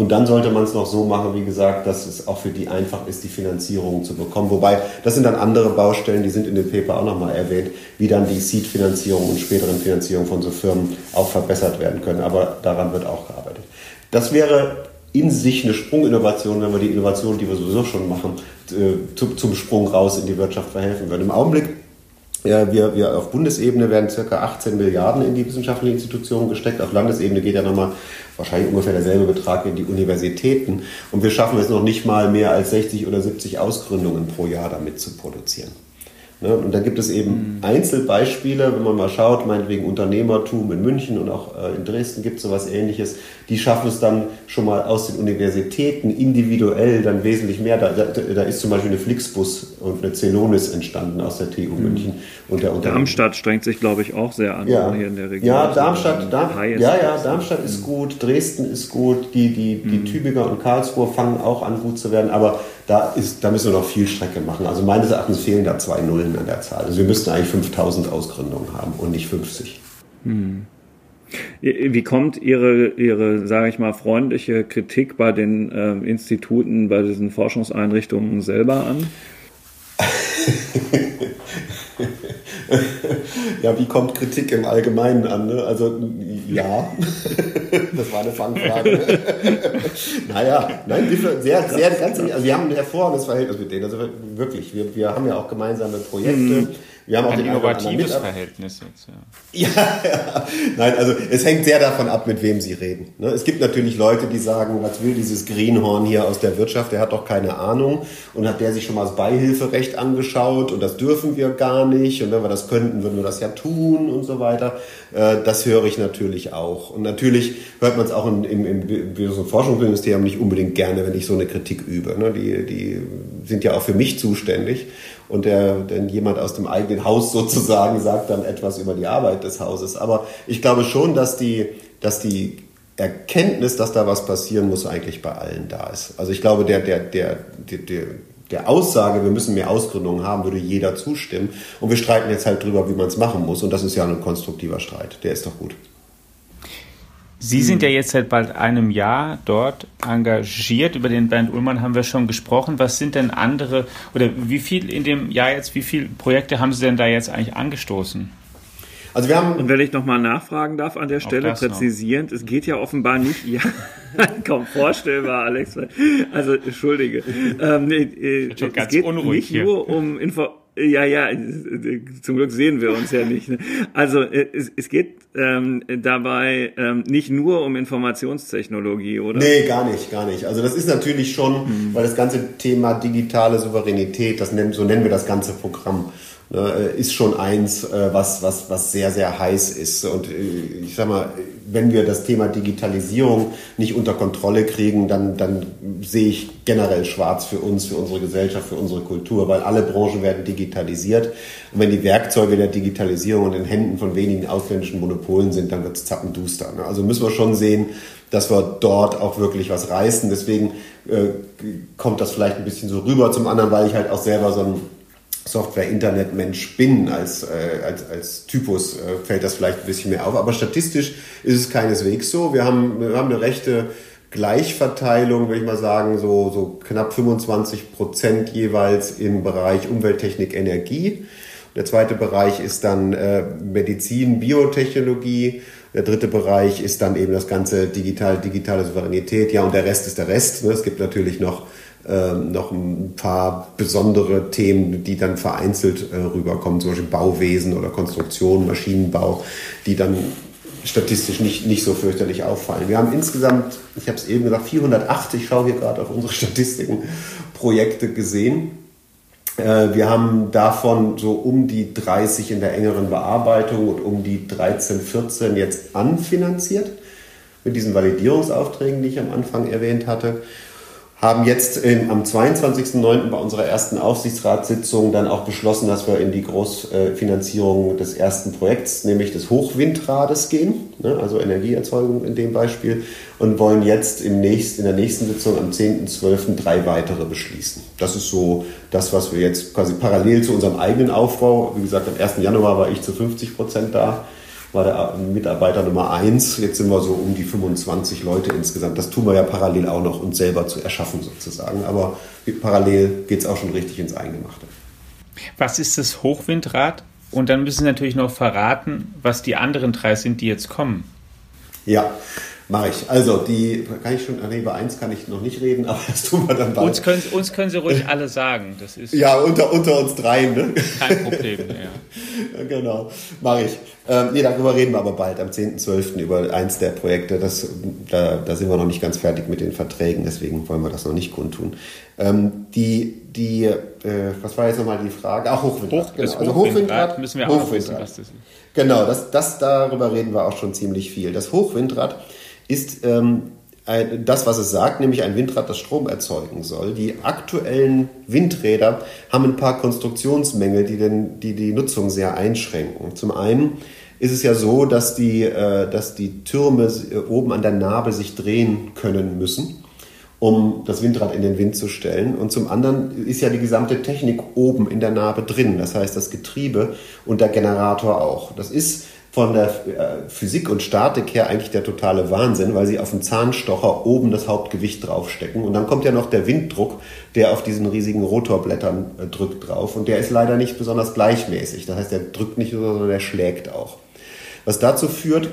Und dann sollte man es noch so machen, wie gesagt, dass es auch für die einfach ist, die Finanzierung zu bekommen. Wobei, das sind dann andere Baustellen, die sind in dem Paper auch nochmal erwähnt, wie dann die Seed-Finanzierung und späteren Finanzierung von so Firmen auch verbessert werden können. Aber daran wird auch gearbeitet. Das wäre in sich eine Sprunginnovation, wenn wir die Innovation, die wir sowieso schon machen, äh, zum Sprung raus in die Wirtschaft verhelfen würden. Im Augenblick ja, wir, wir auf Bundesebene werden ca. 18 Milliarden in die wissenschaftlichen Institutionen gesteckt. Auf Landesebene geht ja nochmal wahrscheinlich ungefähr derselbe Betrag in die Universitäten. Und wir schaffen es noch nicht mal mehr als 60 oder 70 Ausgründungen pro Jahr damit zu produzieren. Ne? Und da gibt es eben mhm. Einzelbeispiele, wenn man mal schaut, meinetwegen Unternehmertum in München und auch äh, in Dresden gibt es sowas ähnliches, die schaffen es dann schon mal aus den Universitäten individuell dann wesentlich mehr. Da, da, da ist zum Beispiel eine Flixbus und eine Celonis entstanden aus der TU mhm. München. Und der Darmstadt strengt sich, glaube ich, auch sehr an ja. hier in der Region. Ja, Darmstadt, Darm, ja, ja, Darmstadt ist mhm. gut, Dresden ist gut, die, die, die mhm. Tübinger und Karlsruhe fangen auch an gut zu werden, aber da, ist, da müssen wir noch viel Strecke machen. Also meines Erachtens fehlen da zwei Nullen an der Zahl. Also wir müssten eigentlich 5000 Ausgründungen haben und nicht 50. Hm. Wie kommt Ihre, Ihre sage ich mal, freundliche Kritik bei den äh, Instituten, bei diesen Forschungseinrichtungen selber an? ja, wie kommt Kritik im Allgemeinen an? Ne? Also ja, das war eine Fangfrage. naja, nein, sehr, sehr ganz, also wir haben ein hervorragendes Verhältnis mit denen. Also wirklich, wir, wir haben ja auch gemeinsame Projekte. Mhm. Wir haben auch ein innovatives Verhältnis jetzt. Ja. ja. nein, also es hängt sehr davon ab, mit wem Sie reden. Ne? Es gibt natürlich Leute, die sagen, was will dieses Greenhorn hier aus der Wirtschaft? Der hat doch keine Ahnung und hat der sich schon mal das Beihilferecht angeschaut und das dürfen wir gar nicht und wenn wir das könnten, würden wir das ja tun und so weiter. Äh, das höre ich natürlich auch und natürlich hört man es auch im, im, im Bildungs- und Forschungsministerium nicht unbedingt gerne, wenn ich so eine Kritik übe. Ne? Die, die sind ja auch für mich zuständig und der, denn jemand aus dem eigenen Haus sozusagen sagt dann etwas über die Arbeit des Hauses. Aber ich glaube schon, dass die, dass die Erkenntnis, dass da was passieren muss, eigentlich bei allen da ist. Also ich glaube, der, der, der, der, der Aussage, wir müssen mehr Ausgründungen haben, würde jeder zustimmen. Und wir streiten jetzt halt drüber, wie man es machen muss. Und das ist ja ein konstruktiver Streit. Der ist doch gut. Sie sind ja jetzt seit bald einem Jahr dort engagiert. Über den Bernd Ullmann haben wir schon gesprochen. Was sind denn andere oder wie viel in dem Jahr jetzt, wie viele Projekte haben Sie denn da jetzt eigentlich angestoßen? Also wir haben und wenn ich nochmal nachfragen darf an der Stelle, präzisierend, noch. es geht ja offenbar nicht, ja, kaum vorstellbar, Alex. Also entschuldige. Ähm, nee, äh, es geht nicht hier. nur um Info ja, ja, zum Glück sehen wir uns ja nicht. Ne? Also äh, es, es geht ähm, dabei ähm, nicht nur um Informationstechnologie, oder? Nee, gar nicht, gar nicht. Also das ist natürlich schon, mhm. weil das ganze Thema digitale Souveränität, das nennen, so nennen wir das ganze Programm, ist schon eins, äh, was, was, was sehr, sehr heiß ist. Und äh, ich sag mal, wenn wir das Thema Digitalisierung nicht unter Kontrolle kriegen, dann, dann sehe ich generell schwarz für uns, für unsere Gesellschaft, für unsere Kultur, weil alle Branchen werden digitalisiert. Und wenn die Werkzeuge der Digitalisierung in den Händen von wenigen ausländischen Monopolen sind, dann wird es zappenduster. Ne? Also müssen wir schon sehen, dass wir dort auch wirklich was reißen. Deswegen äh, kommt das vielleicht ein bisschen so rüber. Zum anderen, weil ich halt auch selber so ein Software-Internet-Mensch bin als, äh, als, als Typus, äh, fällt das vielleicht ein bisschen mehr auf. Aber statistisch ist es keineswegs so. Wir haben, wir haben eine rechte Gleichverteilung, würde ich mal sagen, so, so knapp 25 Prozent jeweils im Bereich Umwelttechnik, Energie. Der zweite Bereich ist dann äh, Medizin, Biotechnologie. Der dritte Bereich ist dann eben das ganze digital, digitale Souveränität. Ja, und der Rest ist der Rest. Ne? Es gibt natürlich noch ähm, noch ein paar besondere Themen, die dann vereinzelt äh, rüberkommen, zum Beispiel Bauwesen oder Konstruktion, Maschinenbau, die dann statistisch nicht, nicht so fürchterlich auffallen. Wir haben insgesamt, ich habe es eben gesagt, 480, ich schaue hier gerade auf unsere Statistiken, Projekte gesehen. Äh, wir haben davon so um die 30 in der engeren Bearbeitung und um die 13, 14 jetzt anfinanziert mit diesen Validierungsaufträgen, die ich am Anfang erwähnt hatte haben jetzt in, am 22.09. bei unserer ersten Aufsichtsratssitzung dann auch beschlossen, dass wir in die Großfinanzierung des ersten Projekts, nämlich des Hochwindrades gehen, ne, also Energieerzeugung in dem Beispiel, und wollen jetzt im nächsten, in der nächsten Sitzung am 10.12. drei weitere beschließen. Das ist so das, was wir jetzt quasi parallel zu unserem eigenen Aufbau, wie gesagt, am 1. Januar war ich zu 50 Prozent da, war der Mitarbeiter Nummer eins. Jetzt sind wir so um die 25 Leute insgesamt. Das tun wir ja parallel auch noch, uns selber zu erschaffen sozusagen. Aber parallel geht es auch schon richtig ins Eingemachte. Was ist das Hochwindrad? Und dann müssen Sie natürlich noch verraten, was die anderen drei sind, die jetzt kommen. Ja, Mache ich. Also, die kann ich schon, nee, über eins kann ich noch nicht reden, aber das tun wir dann bald. Uns können, uns können Sie ruhig alle sagen. Das ist ja, unter, unter uns dreien. Ne? Kein Problem, ja. genau, mache ich. Ähm, nee, darüber reden wir aber bald, am 10.12. über eins der Projekte. Das, da, da sind wir noch nicht ganz fertig mit den Verträgen, deswegen wollen wir das noch nicht kundtun. Ähm, die, die äh, was war jetzt nochmal die Frage? Ach, Hochwindrad. Hoch, genau. Also Hochwindrad müssen wir auch wissen, was das ist. Genau, das, das, darüber reden wir auch schon ziemlich viel. Das Hochwindrad ist ähm, ein, das, was es sagt, nämlich ein Windrad, das Strom erzeugen soll. Die aktuellen Windräder haben ein paar Konstruktionsmängel, die, den, die die Nutzung sehr einschränken. Zum einen ist es ja so, dass die, äh, dass die Türme äh, oben an der Narbe sich drehen können müssen, um das Windrad in den Wind zu stellen. Und zum anderen ist ja die gesamte Technik oben in der Narbe drin. Das heißt, das Getriebe und der Generator auch. Das ist von der äh, Physik und Statik her eigentlich der totale Wahnsinn, weil sie auf dem Zahnstocher oben das Hauptgewicht draufstecken. Und dann kommt ja noch der Winddruck, der auf diesen riesigen Rotorblättern äh, drückt drauf. Und der ist leider nicht besonders gleichmäßig. Das heißt, der drückt nicht nur, sondern der schlägt auch. Was dazu führt,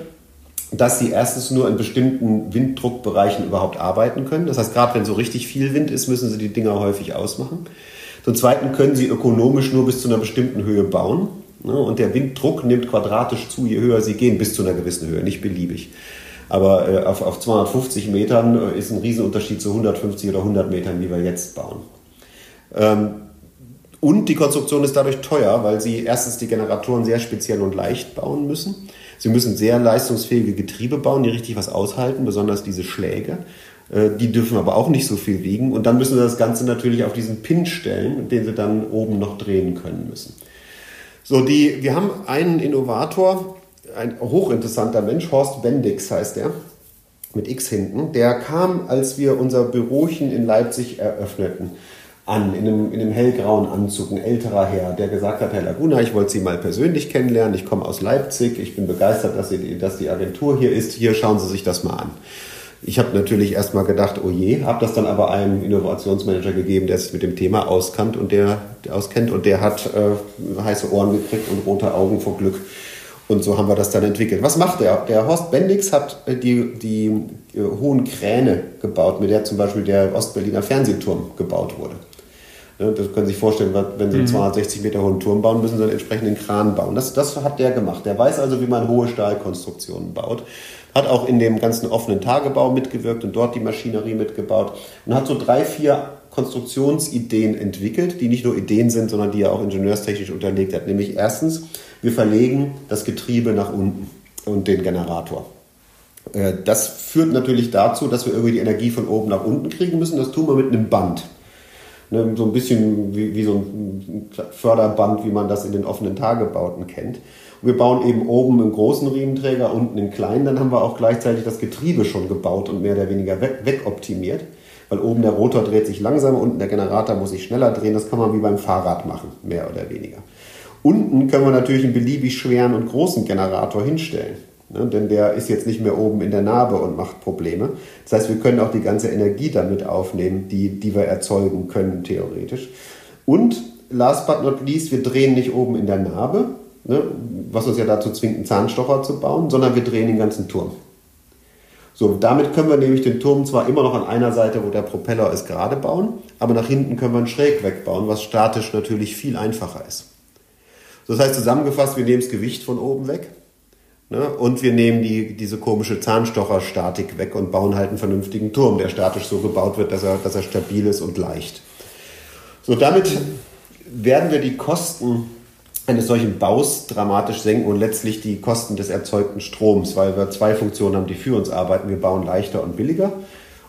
dass sie erstens nur in bestimmten Winddruckbereichen überhaupt arbeiten können. Das heißt, gerade wenn so richtig viel Wind ist, müssen sie die Dinger häufig ausmachen. Zum Zweiten können sie ökonomisch nur bis zu einer bestimmten Höhe bauen. Ne? Und der Winddruck nimmt quadratisch zu, je höher sie gehen, bis zu einer gewissen Höhe, nicht beliebig. Aber äh, auf, auf 250 Metern äh, ist ein Riesenunterschied zu 150 oder 100 Metern, wie wir jetzt bauen. Ähm, und die Konstruktion ist dadurch teuer, weil sie erstens die Generatoren sehr speziell und leicht bauen müssen. Sie müssen sehr leistungsfähige Getriebe bauen, die richtig was aushalten, besonders diese Schläge. Äh, die dürfen aber auch nicht so viel wiegen. Und dann müssen sie das Ganze natürlich auf diesen Pin stellen, den sie dann oben noch drehen können müssen. So, die, wir haben einen Innovator, ein hochinteressanter Mensch, Horst Bendix heißt der, mit X hinten. Der kam, als wir unser Bürochen in Leipzig eröffneten, an, in einem, in einem hellgrauen Anzug, ein älterer Herr, der gesagt hat, Herr Laguna, ich wollte Sie mal persönlich kennenlernen, ich komme aus Leipzig, ich bin begeistert, dass, Sie, dass die Agentur hier ist, hier schauen Sie sich das mal an. Ich habe natürlich erstmal gedacht, oh je, habe das dann aber einem Innovationsmanager gegeben, der sich mit dem Thema auskannt und der, der auskennt und der hat äh, heiße Ohren gekriegt und rote Augen vor Glück. Und so haben wir das dann entwickelt. Was macht der? Der Horst Bendix hat äh, die, die, äh, hohen Kräne gebaut, mit der zum Beispiel der Ostberliner Fernsehturm gebaut wurde. Ne, das können Sie sich vorstellen, wenn Sie einen mhm. 260 Meter hohen Turm bauen, müssen Sie einen entsprechenden Kran bauen. Das, das hat der gemacht. Der weiß also, wie man hohe Stahlkonstruktionen baut hat auch in dem ganzen offenen Tagebau mitgewirkt und dort die Maschinerie mitgebaut und hat so drei, vier Konstruktionsideen entwickelt, die nicht nur Ideen sind, sondern die er auch ingenieurstechnisch unterlegt hat. Nämlich erstens, wir verlegen das Getriebe nach unten und den Generator. Äh, das führt natürlich dazu, dass wir irgendwie die Energie von oben nach unten kriegen müssen. Das tun wir mit einem Band. Ne, so ein bisschen wie, wie so ein Förderband, wie man das in den offenen Tagebauten kennt. Wir bauen eben oben einen großen Riementräger, unten einen kleinen, dann haben wir auch gleichzeitig das Getriebe schon gebaut und mehr oder weniger weg, wegoptimiert. Weil oben der Rotor dreht sich langsamer, unten der Generator muss sich schneller drehen. Das kann man wie beim Fahrrad machen, mehr oder weniger. Unten können wir natürlich einen beliebig schweren und großen Generator hinstellen. Ne, denn der ist jetzt nicht mehr oben in der Narbe und macht Probleme. Das heißt, wir können auch die ganze Energie damit aufnehmen, die, die wir erzeugen können, theoretisch. Und last but not least, wir drehen nicht oben in der Narbe, ne, was uns ja dazu zwingt, einen Zahnstocher zu bauen, sondern wir drehen den ganzen Turm. So, damit können wir nämlich den Turm zwar immer noch an einer Seite, wo der Propeller ist, gerade bauen, aber nach hinten können wir ihn schräg wegbauen, was statisch natürlich viel einfacher ist. So, das heißt zusammengefasst, wir nehmen das Gewicht von oben weg ne, und wir nehmen die, diese komische Zahnstocherstatik weg und bauen halt einen vernünftigen Turm, der statisch so gebaut wird, dass er, dass er stabil ist und leicht. So, damit werden wir die Kosten eines solchen Baus dramatisch senken und letztlich die Kosten des erzeugten Stroms, weil wir zwei Funktionen haben, die für uns arbeiten. Wir bauen leichter und billiger.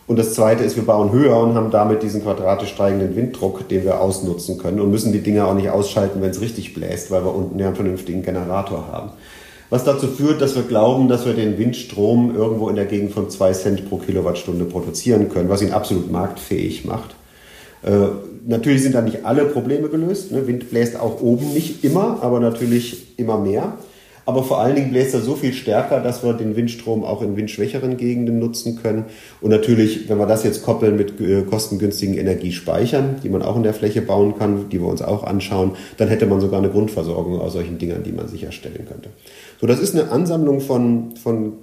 Und das zweite ist, wir bauen höher und haben damit diesen quadratisch steigenden Winddruck, den wir ausnutzen können und müssen die Dinger auch nicht ausschalten, wenn es richtig bläst, weil wir unten ja einen vernünftigen Generator haben. Was dazu führt, dass wir glauben, dass wir den Windstrom irgendwo in der Gegend von zwei Cent pro Kilowattstunde produzieren können, was ihn absolut marktfähig macht. Natürlich sind da nicht alle Probleme gelöst. Ne? Wind bläst auch oben nicht immer, aber natürlich immer mehr. aber vor allen Dingen bläst er so viel stärker, dass wir den Windstrom auch in windschwächeren Gegenden nutzen können. Und natürlich, wenn wir das jetzt koppeln mit äh, kostengünstigen Energiespeichern, die man auch in der Fläche bauen kann, die wir uns auch anschauen, dann hätte man sogar eine Grundversorgung aus solchen Dingern, die man sicherstellen könnte. So, das ist eine Ansammlung von, von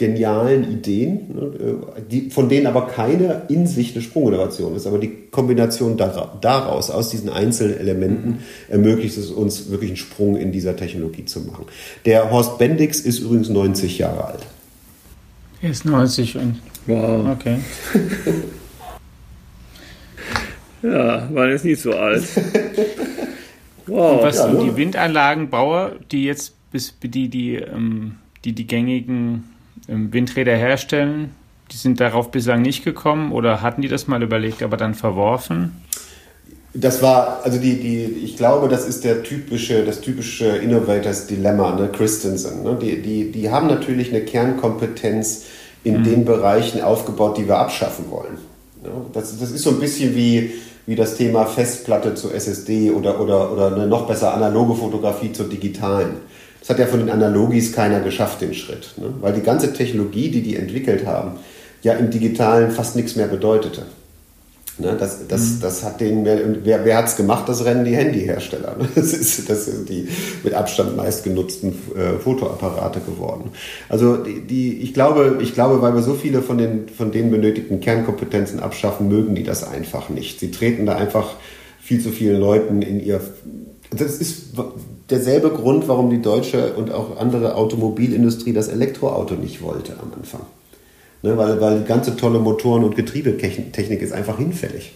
genialen Ideen, ne, die, von denen aber keine in sich eine Sprunginnovation ist. Aber die Kombination daraus, aus diesen Einzelelementen, ermöglicht es uns, wirklich einen Sprung in dieser Technologie zu machen. Der Horst Bendix ist übrigens 90 Jahre alt. Er ist 90 und. Wow. Okay. ja, man ist nicht so alt. Wow. Und was ja, so die Windanlagenbauer, die jetzt bis die die ähm, die die gängigen Windräder herstellen, die sind darauf bislang nicht gekommen oder hatten die das mal überlegt, aber dann verworfen? Das war, also die, die, ich glaube, das ist der typische, das typische Innovators Dilemma, ne, Christensen. Ne? Die, die, die haben natürlich eine Kernkompetenz in mhm. den Bereichen aufgebaut, die wir abschaffen wollen. Ja, das, das ist so ein bisschen wie, wie das Thema Festplatte zu SSD oder, oder, oder eine noch besser analoge Fotografie zur digitalen. Das hat ja von den Analogis keiner geschafft, den Schritt. Ne? Weil die ganze Technologie, die die entwickelt haben, ja im Digitalen fast nichts mehr bedeutete. Ne? Das, das, mhm. das hat den, wer, wer hat es gemacht? Das rennen die Handyhersteller. Ne? Das, ist, das sind die mit Abstand meistgenutzten äh, Fotoapparate geworden. Also die, die, ich, glaube, ich glaube, weil wir so viele von den, von den benötigten Kernkompetenzen abschaffen, mögen die das einfach nicht. Sie treten da einfach viel zu vielen Leuten in ihr das ist derselbe Grund, warum die deutsche und auch andere Automobilindustrie das Elektroauto nicht wollte am Anfang. Ne, weil, weil die ganze tolle Motoren- und Getriebetechnik ist einfach hinfällig.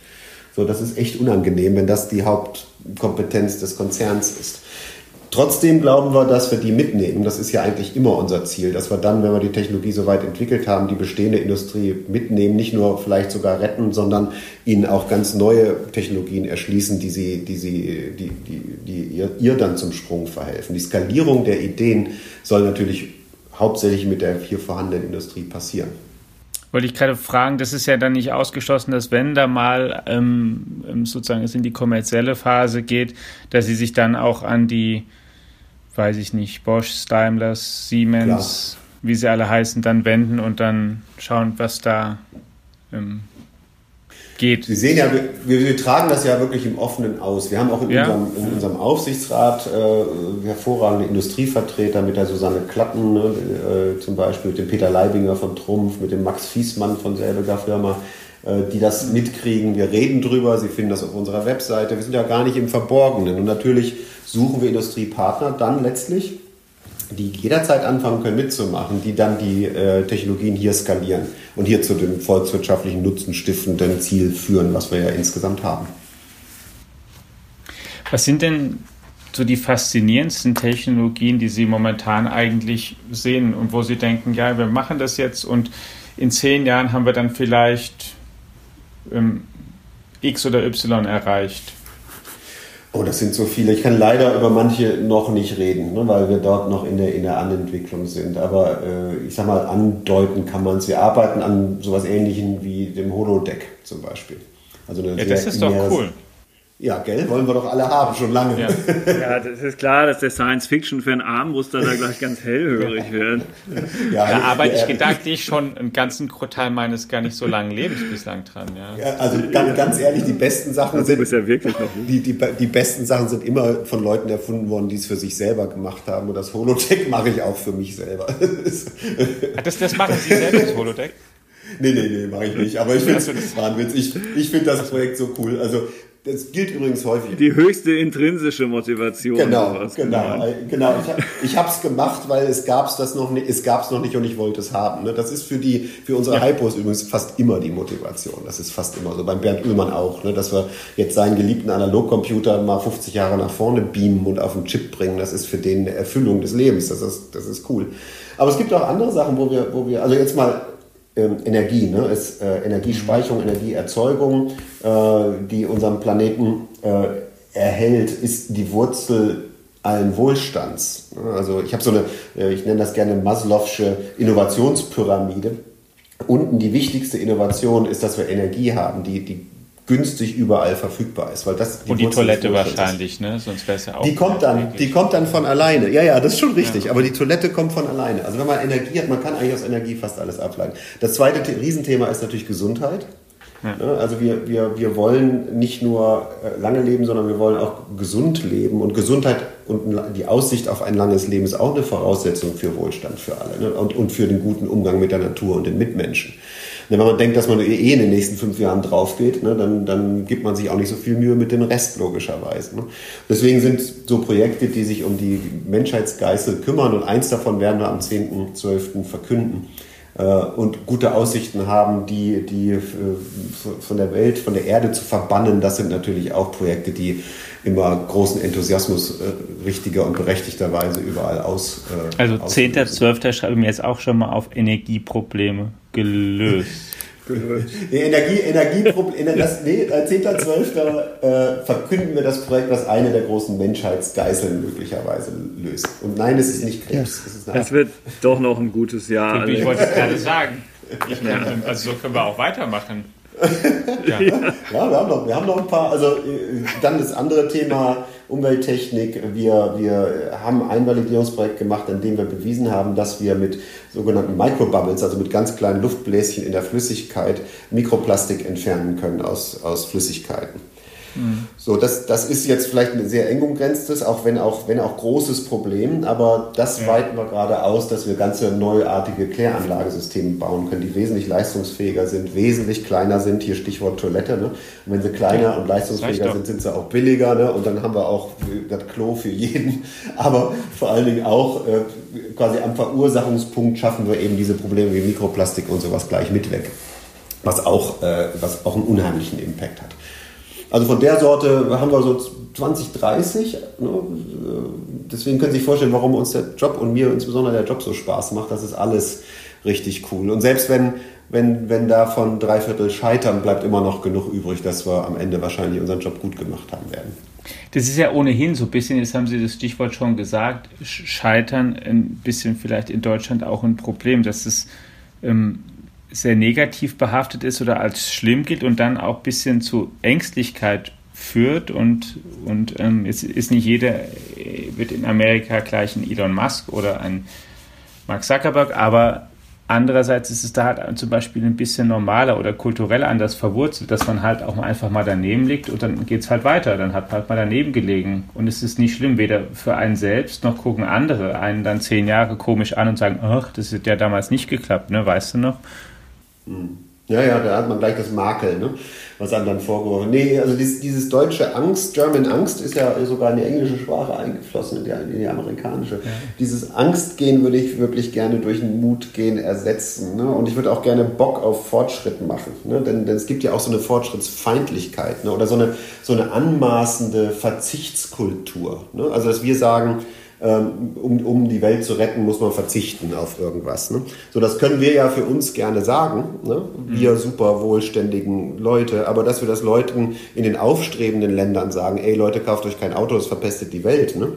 So, das ist echt unangenehm, wenn das die Hauptkompetenz des Konzerns ist. Trotzdem glauben wir, dass wir die mitnehmen. Das ist ja eigentlich immer unser Ziel, dass wir dann, wenn wir die Technologie so weit entwickelt haben, die bestehende Industrie mitnehmen, nicht nur vielleicht sogar retten, sondern ihnen auch ganz neue Technologien erschließen, die sie, die sie, die, die, die ihr, ihr dann zum Sprung verhelfen. Die Skalierung der Ideen soll natürlich hauptsächlich mit der hier vorhandenen Industrie passieren wollte ich gerade fragen, das ist ja dann nicht ausgeschlossen, dass wenn da mal ähm, ähm sozusagen es in die kommerzielle Phase geht, dass sie sich dann auch an die weiß ich nicht, Bosch, Daimler, Siemens, Klar. wie sie alle heißen, dann wenden und dann schauen, was da ähm, geht. Sie sehen ja, wir, wir, tragen das ja wirklich im Offenen aus. Wir haben auch in, ja. unserem, in unserem, Aufsichtsrat äh, hervorragende Industrievertreter mit der Susanne Klatten, ne, äh, zum Beispiel mit dem Peter Leibinger von Trumpf, mit dem Max Fiesmann von selbiger Firma äh, die das mitkriegen. Wir reden drüber, Sie finden das auf unserer Webseite. Wir sind ja gar nicht im Verborgenen. Und natürlich suchen wir Industriepartner dann letztlich, die jederzeit anfangen können mitzumachen, die dann die äh, Technologien hier skalieren und hier zu dem volkswirtschaftlichen Nutzen stiftenden Ziel führen, was wir ja insgesamt haben. Was sind denn so die faszinierendsten Technologien, die Sie momentan eigentlich sehen und wo Sie denken, ja, wir machen das jetzt und in zehn Jahren haben wir dann vielleicht ähm, X oder Y erreicht? Oh, das sind so viele. Ich kann leider über manche noch nicht reden, ne, weil wir dort noch in der, in der Anentwicklung sind. Aber äh, ich sag mal, andeuten kann man es. Wir arbeiten an sowas ähnlichem wie dem Holodeck zum Beispiel. Also ja, das ist doch cool. Ja, gell, wollen wir doch alle haben, schon lange. Ja, ja das ist klar, dass der Science-Fiction-Fan Armbruster da gleich ganz hellhörig wird. Ja, da arbeite ich gedanklich schon einen ganzen Teil meines gar nicht so langen Lebens bislang dran. Ja. ja also ganz, ganz, ehrlich, die besten Sachen also, sind ja wirklich noch die, die, die besten Sachen sind immer von Leuten erfunden worden, die es für sich selber gemacht haben. Und das Holodeck mache ich auch für mich selber. das, das machen Sie selber, das Holodeck? Nee, nee, nee, mache ich nicht. Aber ich finde es Wahnwitz. Ich, ich finde das Projekt so cool. Also das gilt übrigens häufig. Die höchste intrinsische Motivation. Genau, genau, genau. Ich, habe es gemacht, weil es gab's das noch nicht, es gab's noch nicht und ich wollte es haben. Ne? Das ist für die, für unsere ja. Hypos übrigens fast immer die Motivation. Das ist fast immer so. Beim Bernd Ullmann auch, ne? dass wir jetzt seinen geliebten Analogcomputer mal 50 Jahre nach vorne beamen und auf den Chip bringen. Das ist für den eine Erfüllung des Lebens. Das ist, das ist cool. Aber es gibt auch andere Sachen, wo wir, wo wir, also jetzt mal ähm, Energie, ne? ist äh, Energiespeicherung, Energieerzeugung, äh, die unseren Planeten äh, erhält, ist die Wurzel allen Wohlstands. Ne? Also ich habe so eine, äh, ich nenne das gerne Maslow'sche Innovationspyramide. Unten die wichtigste Innovation ist, dass wir Energie haben, die, die günstig überall verfügbar ist. Weil das die Und die Toilette wahrscheinlich, ne? sonst wäre es ja auch. Die kommt, dann, die kommt dann von alleine. Ja, ja, das ist schon richtig. Ja. Aber die Toilette kommt von alleine. Also wenn man Energie hat, man kann eigentlich aus Energie fast alles ableiten. Das zweite Riesenthema ist natürlich Gesundheit. Ja. Ne, also wir, wir, wir wollen nicht nur äh, lange leben, sondern wir wollen auch gesund leben. Und Gesundheit und die Aussicht auf ein langes Leben ist auch eine Voraussetzung für Wohlstand für alle ne? und, und für den guten Umgang mit der Natur und den Mitmenschen. Wenn man denkt, dass man eh in den nächsten fünf Jahren drauf geht, ne, dann, dann gibt man sich auch nicht so viel Mühe mit dem Rest, logischerweise. Ne. Deswegen sind so Projekte, die sich um die Menschheitsgeißel kümmern und eins davon werden wir am 10.12. verkünden äh, und gute Aussichten haben, die, die äh, von der Welt, von der Erde zu verbannen, das sind natürlich auch Projekte, die immer großen Enthusiasmus äh, richtiger und berechtigterweise überall aus. Äh, also 10.12. schreibe ich mir jetzt auch schon mal auf Energieprobleme gelöst. Die Energie, Energieprobleme, das, nee, 10.12. Äh, verkünden wir das Projekt, was eine der großen Menschheitsgeißeln möglicherweise löst. Und nein, es ist nicht Krebs. Es, ist es wird doch noch ein gutes Jahr. Ich wollte es gerade sagen. Kann, also so können wir auch weitermachen. ja. ja, wir, haben noch, wir haben noch ein paar. Also äh, dann das andere Thema Umwelttechnik. Wir, wir haben ein Einvalidierungsprojekt gemacht, in dem wir bewiesen haben, dass wir mit sogenannten Microbubbles, also mit ganz kleinen Luftbläschen in der Flüssigkeit, Mikroplastik entfernen können aus, aus Flüssigkeiten. So, das, das ist jetzt vielleicht ein sehr eng umgrenztes, auch wenn auch, wenn auch großes Problem, aber das ja. weiten wir gerade aus, dass wir ganze neuartige Kläranlagesysteme bauen können, die wesentlich leistungsfähiger sind, wesentlich kleiner sind, hier Stichwort Toilette, ne? Und wenn sie kleiner ja, und leistungsfähiger sind, sind sie auch billiger, ne? Und dann haben wir auch das Klo für jeden, aber vor allen Dingen auch äh, quasi am Verursachungspunkt schaffen wir eben diese Probleme wie Mikroplastik und sowas gleich mit weg, was auch, äh, was auch einen unheimlichen Impact hat. Also von der Sorte haben wir so 20, 30. Ne? Deswegen können Sie sich vorstellen, warum uns der Job und mir insbesondere der Job so Spaß macht. Das ist alles richtig cool. Und selbst wenn, wenn, wenn davon drei Viertel scheitern, bleibt immer noch genug übrig, dass wir am Ende wahrscheinlich unseren Job gut gemacht haben werden. Das ist ja ohnehin so ein bisschen, jetzt haben Sie das Stichwort schon gesagt, Scheitern ein bisschen vielleicht in Deutschland auch ein Problem, es ähm, sehr negativ behaftet ist oder als schlimm gilt und dann auch ein bisschen zu Ängstlichkeit führt und, und ähm, es ist nicht jeder, wird in Amerika gleich ein Elon Musk oder ein Mark Zuckerberg, aber andererseits ist es da halt zum Beispiel ein bisschen normaler oder kulturell anders verwurzelt, dass man halt auch einfach mal daneben liegt und dann geht es halt weiter, dann hat man halt mal daneben gelegen und es ist nicht schlimm, weder für einen selbst noch gucken andere einen dann zehn Jahre komisch an und sagen, ach, das hat ja damals nicht geklappt, ne, weißt du noch? Hm. Ja, ja, da hat man gleich das Makel, ne? was einem dann vorgeworfen Nee, also dieses, dieses, deutsche Angst, German Angst, ist ja sogar in die englische Sprache eingeflossen, in die, in die amerikanische. Ja. Dieses Angstgehen würde ich wirklich gerne durch ein Mutgehen ersetzen. Ne? Und ich würde auch gerne Bock auf Fortschritt machen. Ne? Denn, denn es gibt ja auch so eine Fortschrittsfeindlichkeit ne? oder so eine, so eine anmaßende Verzichtskultur. Ne? Also, dass wir sagen, um, um die Welt zu retten, muss man verzichten auf irgendwas. Ne? So, das können wir ja für uns gerne sagen, ne? wir mhm. super wohlständigen Leute, aber dass wir das Leuten in den aufstrebenden Ländern sagen, ey Leute, kauft euch kein Auto, es verpestet die Welt, ne?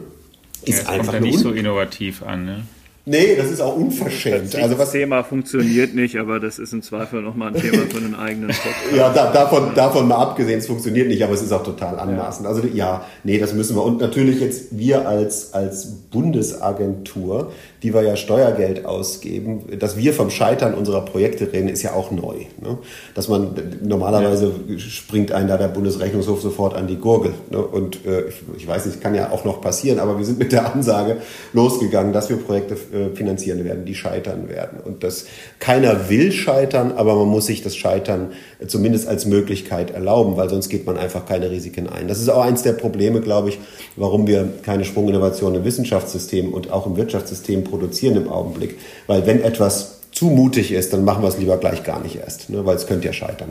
ist ja, einfach kommt ja nicht so innovativ an. Ne? Nee, das ist auch unverschämt. Das also was Thema funktioniert nicht, aber das ist im Zweifel nochmal ein Thema für einen eigenen Podcast. ja, da, davon, davon mal abgesehen, es funktioniert nicht, aber es ist auch total anmaßend. Ja. Also ja, nee, das müssen wir. Und natürlich jetzt wir als, als Bundesagentur, die wir ja Steuergeld ausgeben, dass wir vom Scheitern unserer Projekte reden, ist ja auch neu. Ne? Dass man normalerweise ja. springt einen da der Bundesrechnungshof sofort an die Gurgel. Ne? Und äh, ich, ich weiß nicht, kann ja auch noch passieren, aber wir sind mit der Ansage losgegangen, dass wir Projekte äh, äh, finanzieren werden, die scheitern werden. Und das keiner will scheitern, aber man muss sich das Scheitern zumindest als Möglichkeit erlauben, weil sonst geht man einfach keine Risiken ein. Das ist auch eins der Probleme, glaube ich, warum wir keine Sprunginnovation im Wissenschaftssystem und auch im Wirtschaftssystem produzieren im Augenblick. Weil wenn etwas zu mutig ist, dann machen wir es lieber gleich gar nicht erst, ne, weil es könnte ja scheitern.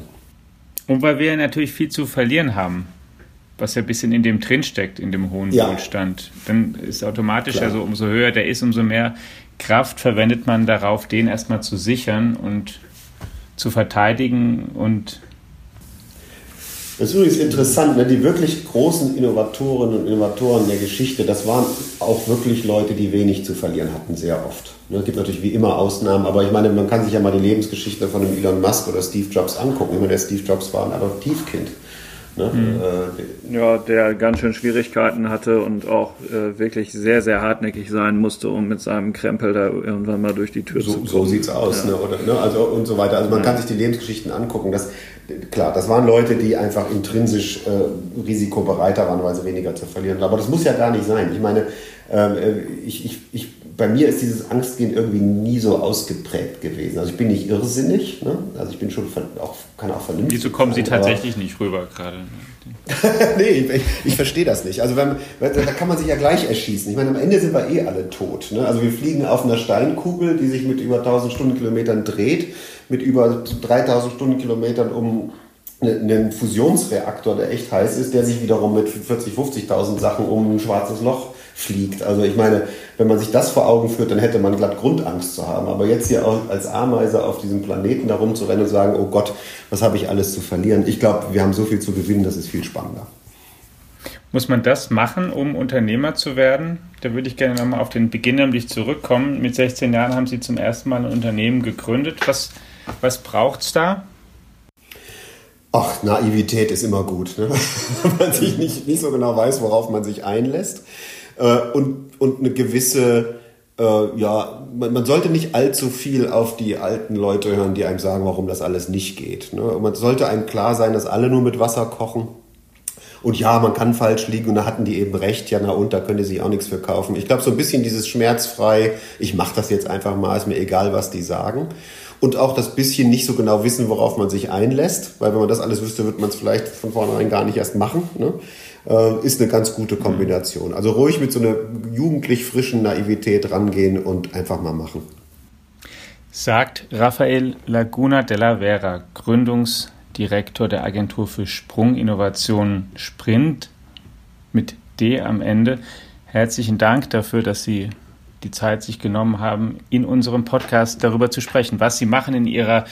Und weil wir natürlich viel zu verlieren haben was ja ein bisschen in dem drin steckt, in dem hohen ja. Wohlstand. Dann ist automatisch, Klar. also umso höher der ist, umso mehr Kraft verwendet man darauf, den erstmal zu sichern und zu verteidigen und das ist übrigens interessant, ne? die wirklich großen Innovatorinnen und Innovatoren der Geschichte, das waren auch wirklich Leute, die wenig zu verlieren hatten, sehr oft. Ne? Es gibt natürlich wie immer Ausnahmen, aber ich meine, man kann sich ja mal die Lebensgeschichte von einem Elon Musk oder Steve Jobs angucken. Ich meine, der Steve Jobs war ein Adoptivkind Ne? Mhm. Äh, ja, der ganz schön Schwierigkeiten hatte und auch äh, wirklich sehr, sehr hartnäckig sein musste, um mit seinem Krempel da irgendwann mal durch die Tür so, zu kommen. So sieht's aus, ja. ne? Oder, ne? Also und so weiter. Also man ja. kann sich die Lebensgeschichten angucken. Das, klar, das waren Leute, die einfach intrinsisch äh, risikobereiter waren, weil sie weniger zu verlieren. Aber das muss ja gar nicht sein. Ich meine, ähm, äh, ich, ich, ich bei mir ist dieses Angstgehen irgendwie nie so ausgeprägt gewesen. Also ich bin nicht irrsinnig, ne? also ich bin schon auch, kann auch vernünftig Wieso kommen Sie tatsächlich nicht rüber gerade? nee, ich, ich verstehe das nicht. Also wenn, da kann man sich ja gleich erschießen. Ich meine, am Ende sind wir eh alle tot. Ne? Also wir fliegen auf einer Steinkugel, die sich mit über 1000 Stundenkilometern dreht, mit über 3000 Stundenkilometern um einen Fusionsreaktor, der echt heiß ist, der sich wiederum mit 40, 50.000 Sachen um ein schwarzes Loch fliegt. Also ich meine, wenn man sich das vor Augen führt, dann hätte man glatt Grundangst zu haben. Aber jetzt hier als Ameise auf diesem Planeten da rumzurennen und sagen, oh Gott, was habe ich alles zu verlieren? Ich glaube, wir haben so viel zu gewinnen, das ist viel spannender. Muss man das machen, um Unternehmer zu werden? Da würde ich gerne nochmal auf den Beginn nämlich zurückkommen. Mit 16 Jahren haben Sie zum ersten Mal ein Unternehmen gegründet. Was, was braucht es da? Ach, Naivität ist immer gut, ne? wenn man sich nicht, nicht so genau weiß, worauf man sich einlässt äh, und, und eine gewisse, äh, ja, man, man, sollte nicht allzu viel auf die alten Leute hören, die einem sagen, warum das alles nicht geht. Ne? Man sollte einem klar sein, dass alle nur mit Wasser kochen. Und ja, man kann falsch liegen und da hatten die eben recht, ja, na und, da könnte sich auch nichts verkaufen. Ich glaube, so ein bisschen dieses schmerzfrei, ich mache das jetzt einfach mal, ist mir egal, was die sagen. Und auch das bisschen nicht so genau wissen, worauf man sich einlässt, weil wenn man das alles wüsste, würde man es vielleicht von vornherein gar nicht erst machen. Ne? Äh, ist eine ganz gute Kombination. Also ruhig mit so einer jugendlich frischen Naivität rangehen und einfach mal machen. Sagt Rafael Laguna de la Vera, Gründungsdirektor der Agentur für Sprunginnovation Sprint mit D am Ende. Herzlichen Dank dafür, dass Sie die Zeit sich genommen haben, in unserem Podcast darüber zu sprechen, was Sie machen in Ihrer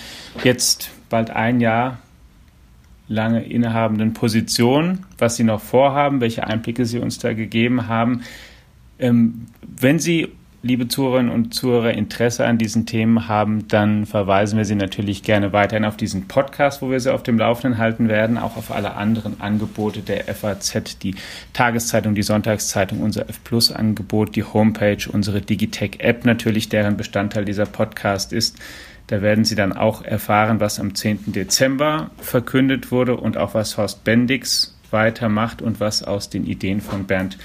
jetzt bald ein Jahr lange innehabenden Position, was Sie noch vorhaben, welche Einblicke Sie uns da gegeben haben. Ähm, wenn Sie, liebe Zuhörerinnen und Zuhörer, Interesse an diesen Themen haben, dann verweisen wir Sie natürlich gerne weiterhin auf diesen Podcast, wo wir Sie auf dem Laufenden halten werden, auch auf alle anderen Angebote der FAZ, die Tageszeitung, die Sonntagszeitung, unser F Plus Angebot, die Homepage, unsere Digitech App natürlich, deren Bestandteil dieser Podcast ist. Da werden Sie dann auch erfahren, was am 10. Dezember verkündet wurde und auch was Horst Bendix weitermacht und was aus den Ideen von Bernd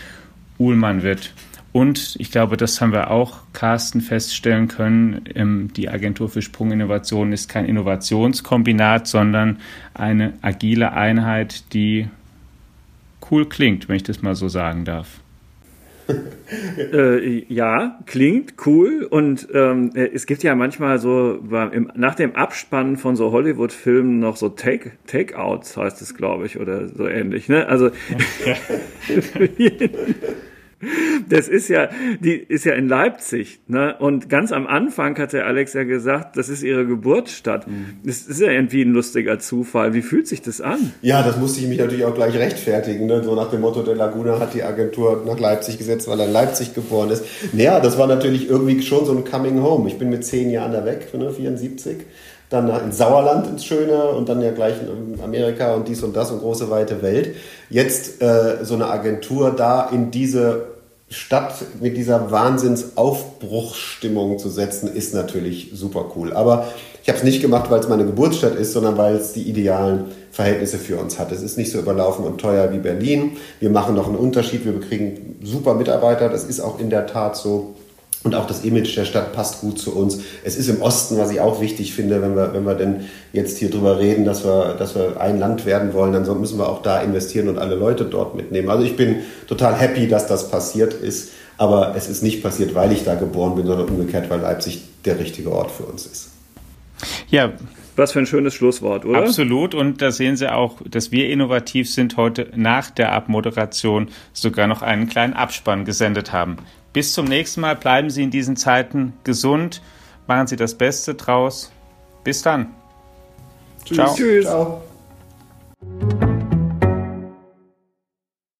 Uhlmann wird. Und ich glaube, das haben wir auch, Carsten, feststellen können. Die Agentur für Sprunginnovation ist kein Innovationskombinat, sondern eine agile Einheit, die cool klingt, wenn ich das mal so sagen darf. äh, ja, klingt cool. Und ähm, es gibt ja manchmal so im, nach dem Abspannen von so Hollywood-Filmen noch so Take, Takeouts, heißt es, glaube ich, oder so ähnlich. Ne? Also das ist ja, die ist ja in Leipzig, ne? Und ganz am Anfang hat der Alex ja gesagt, das ist ihre Geburtsstadt. Mhm. Das ist ja irgendwie ein lustiger Zufall. Wie fühlt sich das an? Ja, das musste ich mich natürlich auch gleich rechtfertigen, ne? So nach dem Motto, der Laguna hat die Agentur nach Leipzig gesetzt, weil er in Leipzig geboren ist. Naja, das war natürlich irgendwie schon so ein Coming Home. Ich bin mit zehn Jahren da weg, ne? 74 dann ins Sauerland ins Schöne und dann ja gleich in Amerika und dies und das und große weite Welt. Jetzt äh, so eine Agentur da in diese Stadt mit dieser Wahnsinnsaufbruchsstimmung zu setzen, ist natürlich super cool. Aber ich habe es nicht gemacht, weil es meine Geburtsstadt ist, sondern weil es die idealen Verhältnisse für uns hat. Es ist nicht so überlaufen und teuer wie Berlin. Wir machen noch einen Unterschied. Wir kriegen super Mitarbeiter. Das ist auch in der Tat so. Und auch das Image der Stadt passt gut zu uns. Es ist im Osten, was ich auch wichtig finde, wenn wir, wenn wir denn jetzt hier drüber reden, dass wir, dass wir ein Land werden wollen, dann müssen wir auch da investieren und alle Leute dort mitnehmen. Also ich bin total happy, dass das passiert ist. Aber es ist nicht passiert, weil ich da geboren bin, sondern umgekehrt, weil Leipzig der richtige Ort für uns ist. Ja, was für ein schönes Schlusswort, oder? Absolut. Und da sehen Sie auch, dass wir innovativ sind, heute nach der Abmoderation sogar noch einen kleinen Abspann gesendet haben. Bis zum nächsten Mal. Bleiben Sie in diesen Zeiten gesund. Machen Sie das Beste draus. Bis dann. Tschüss. Ciao. Tschüss. Ciao.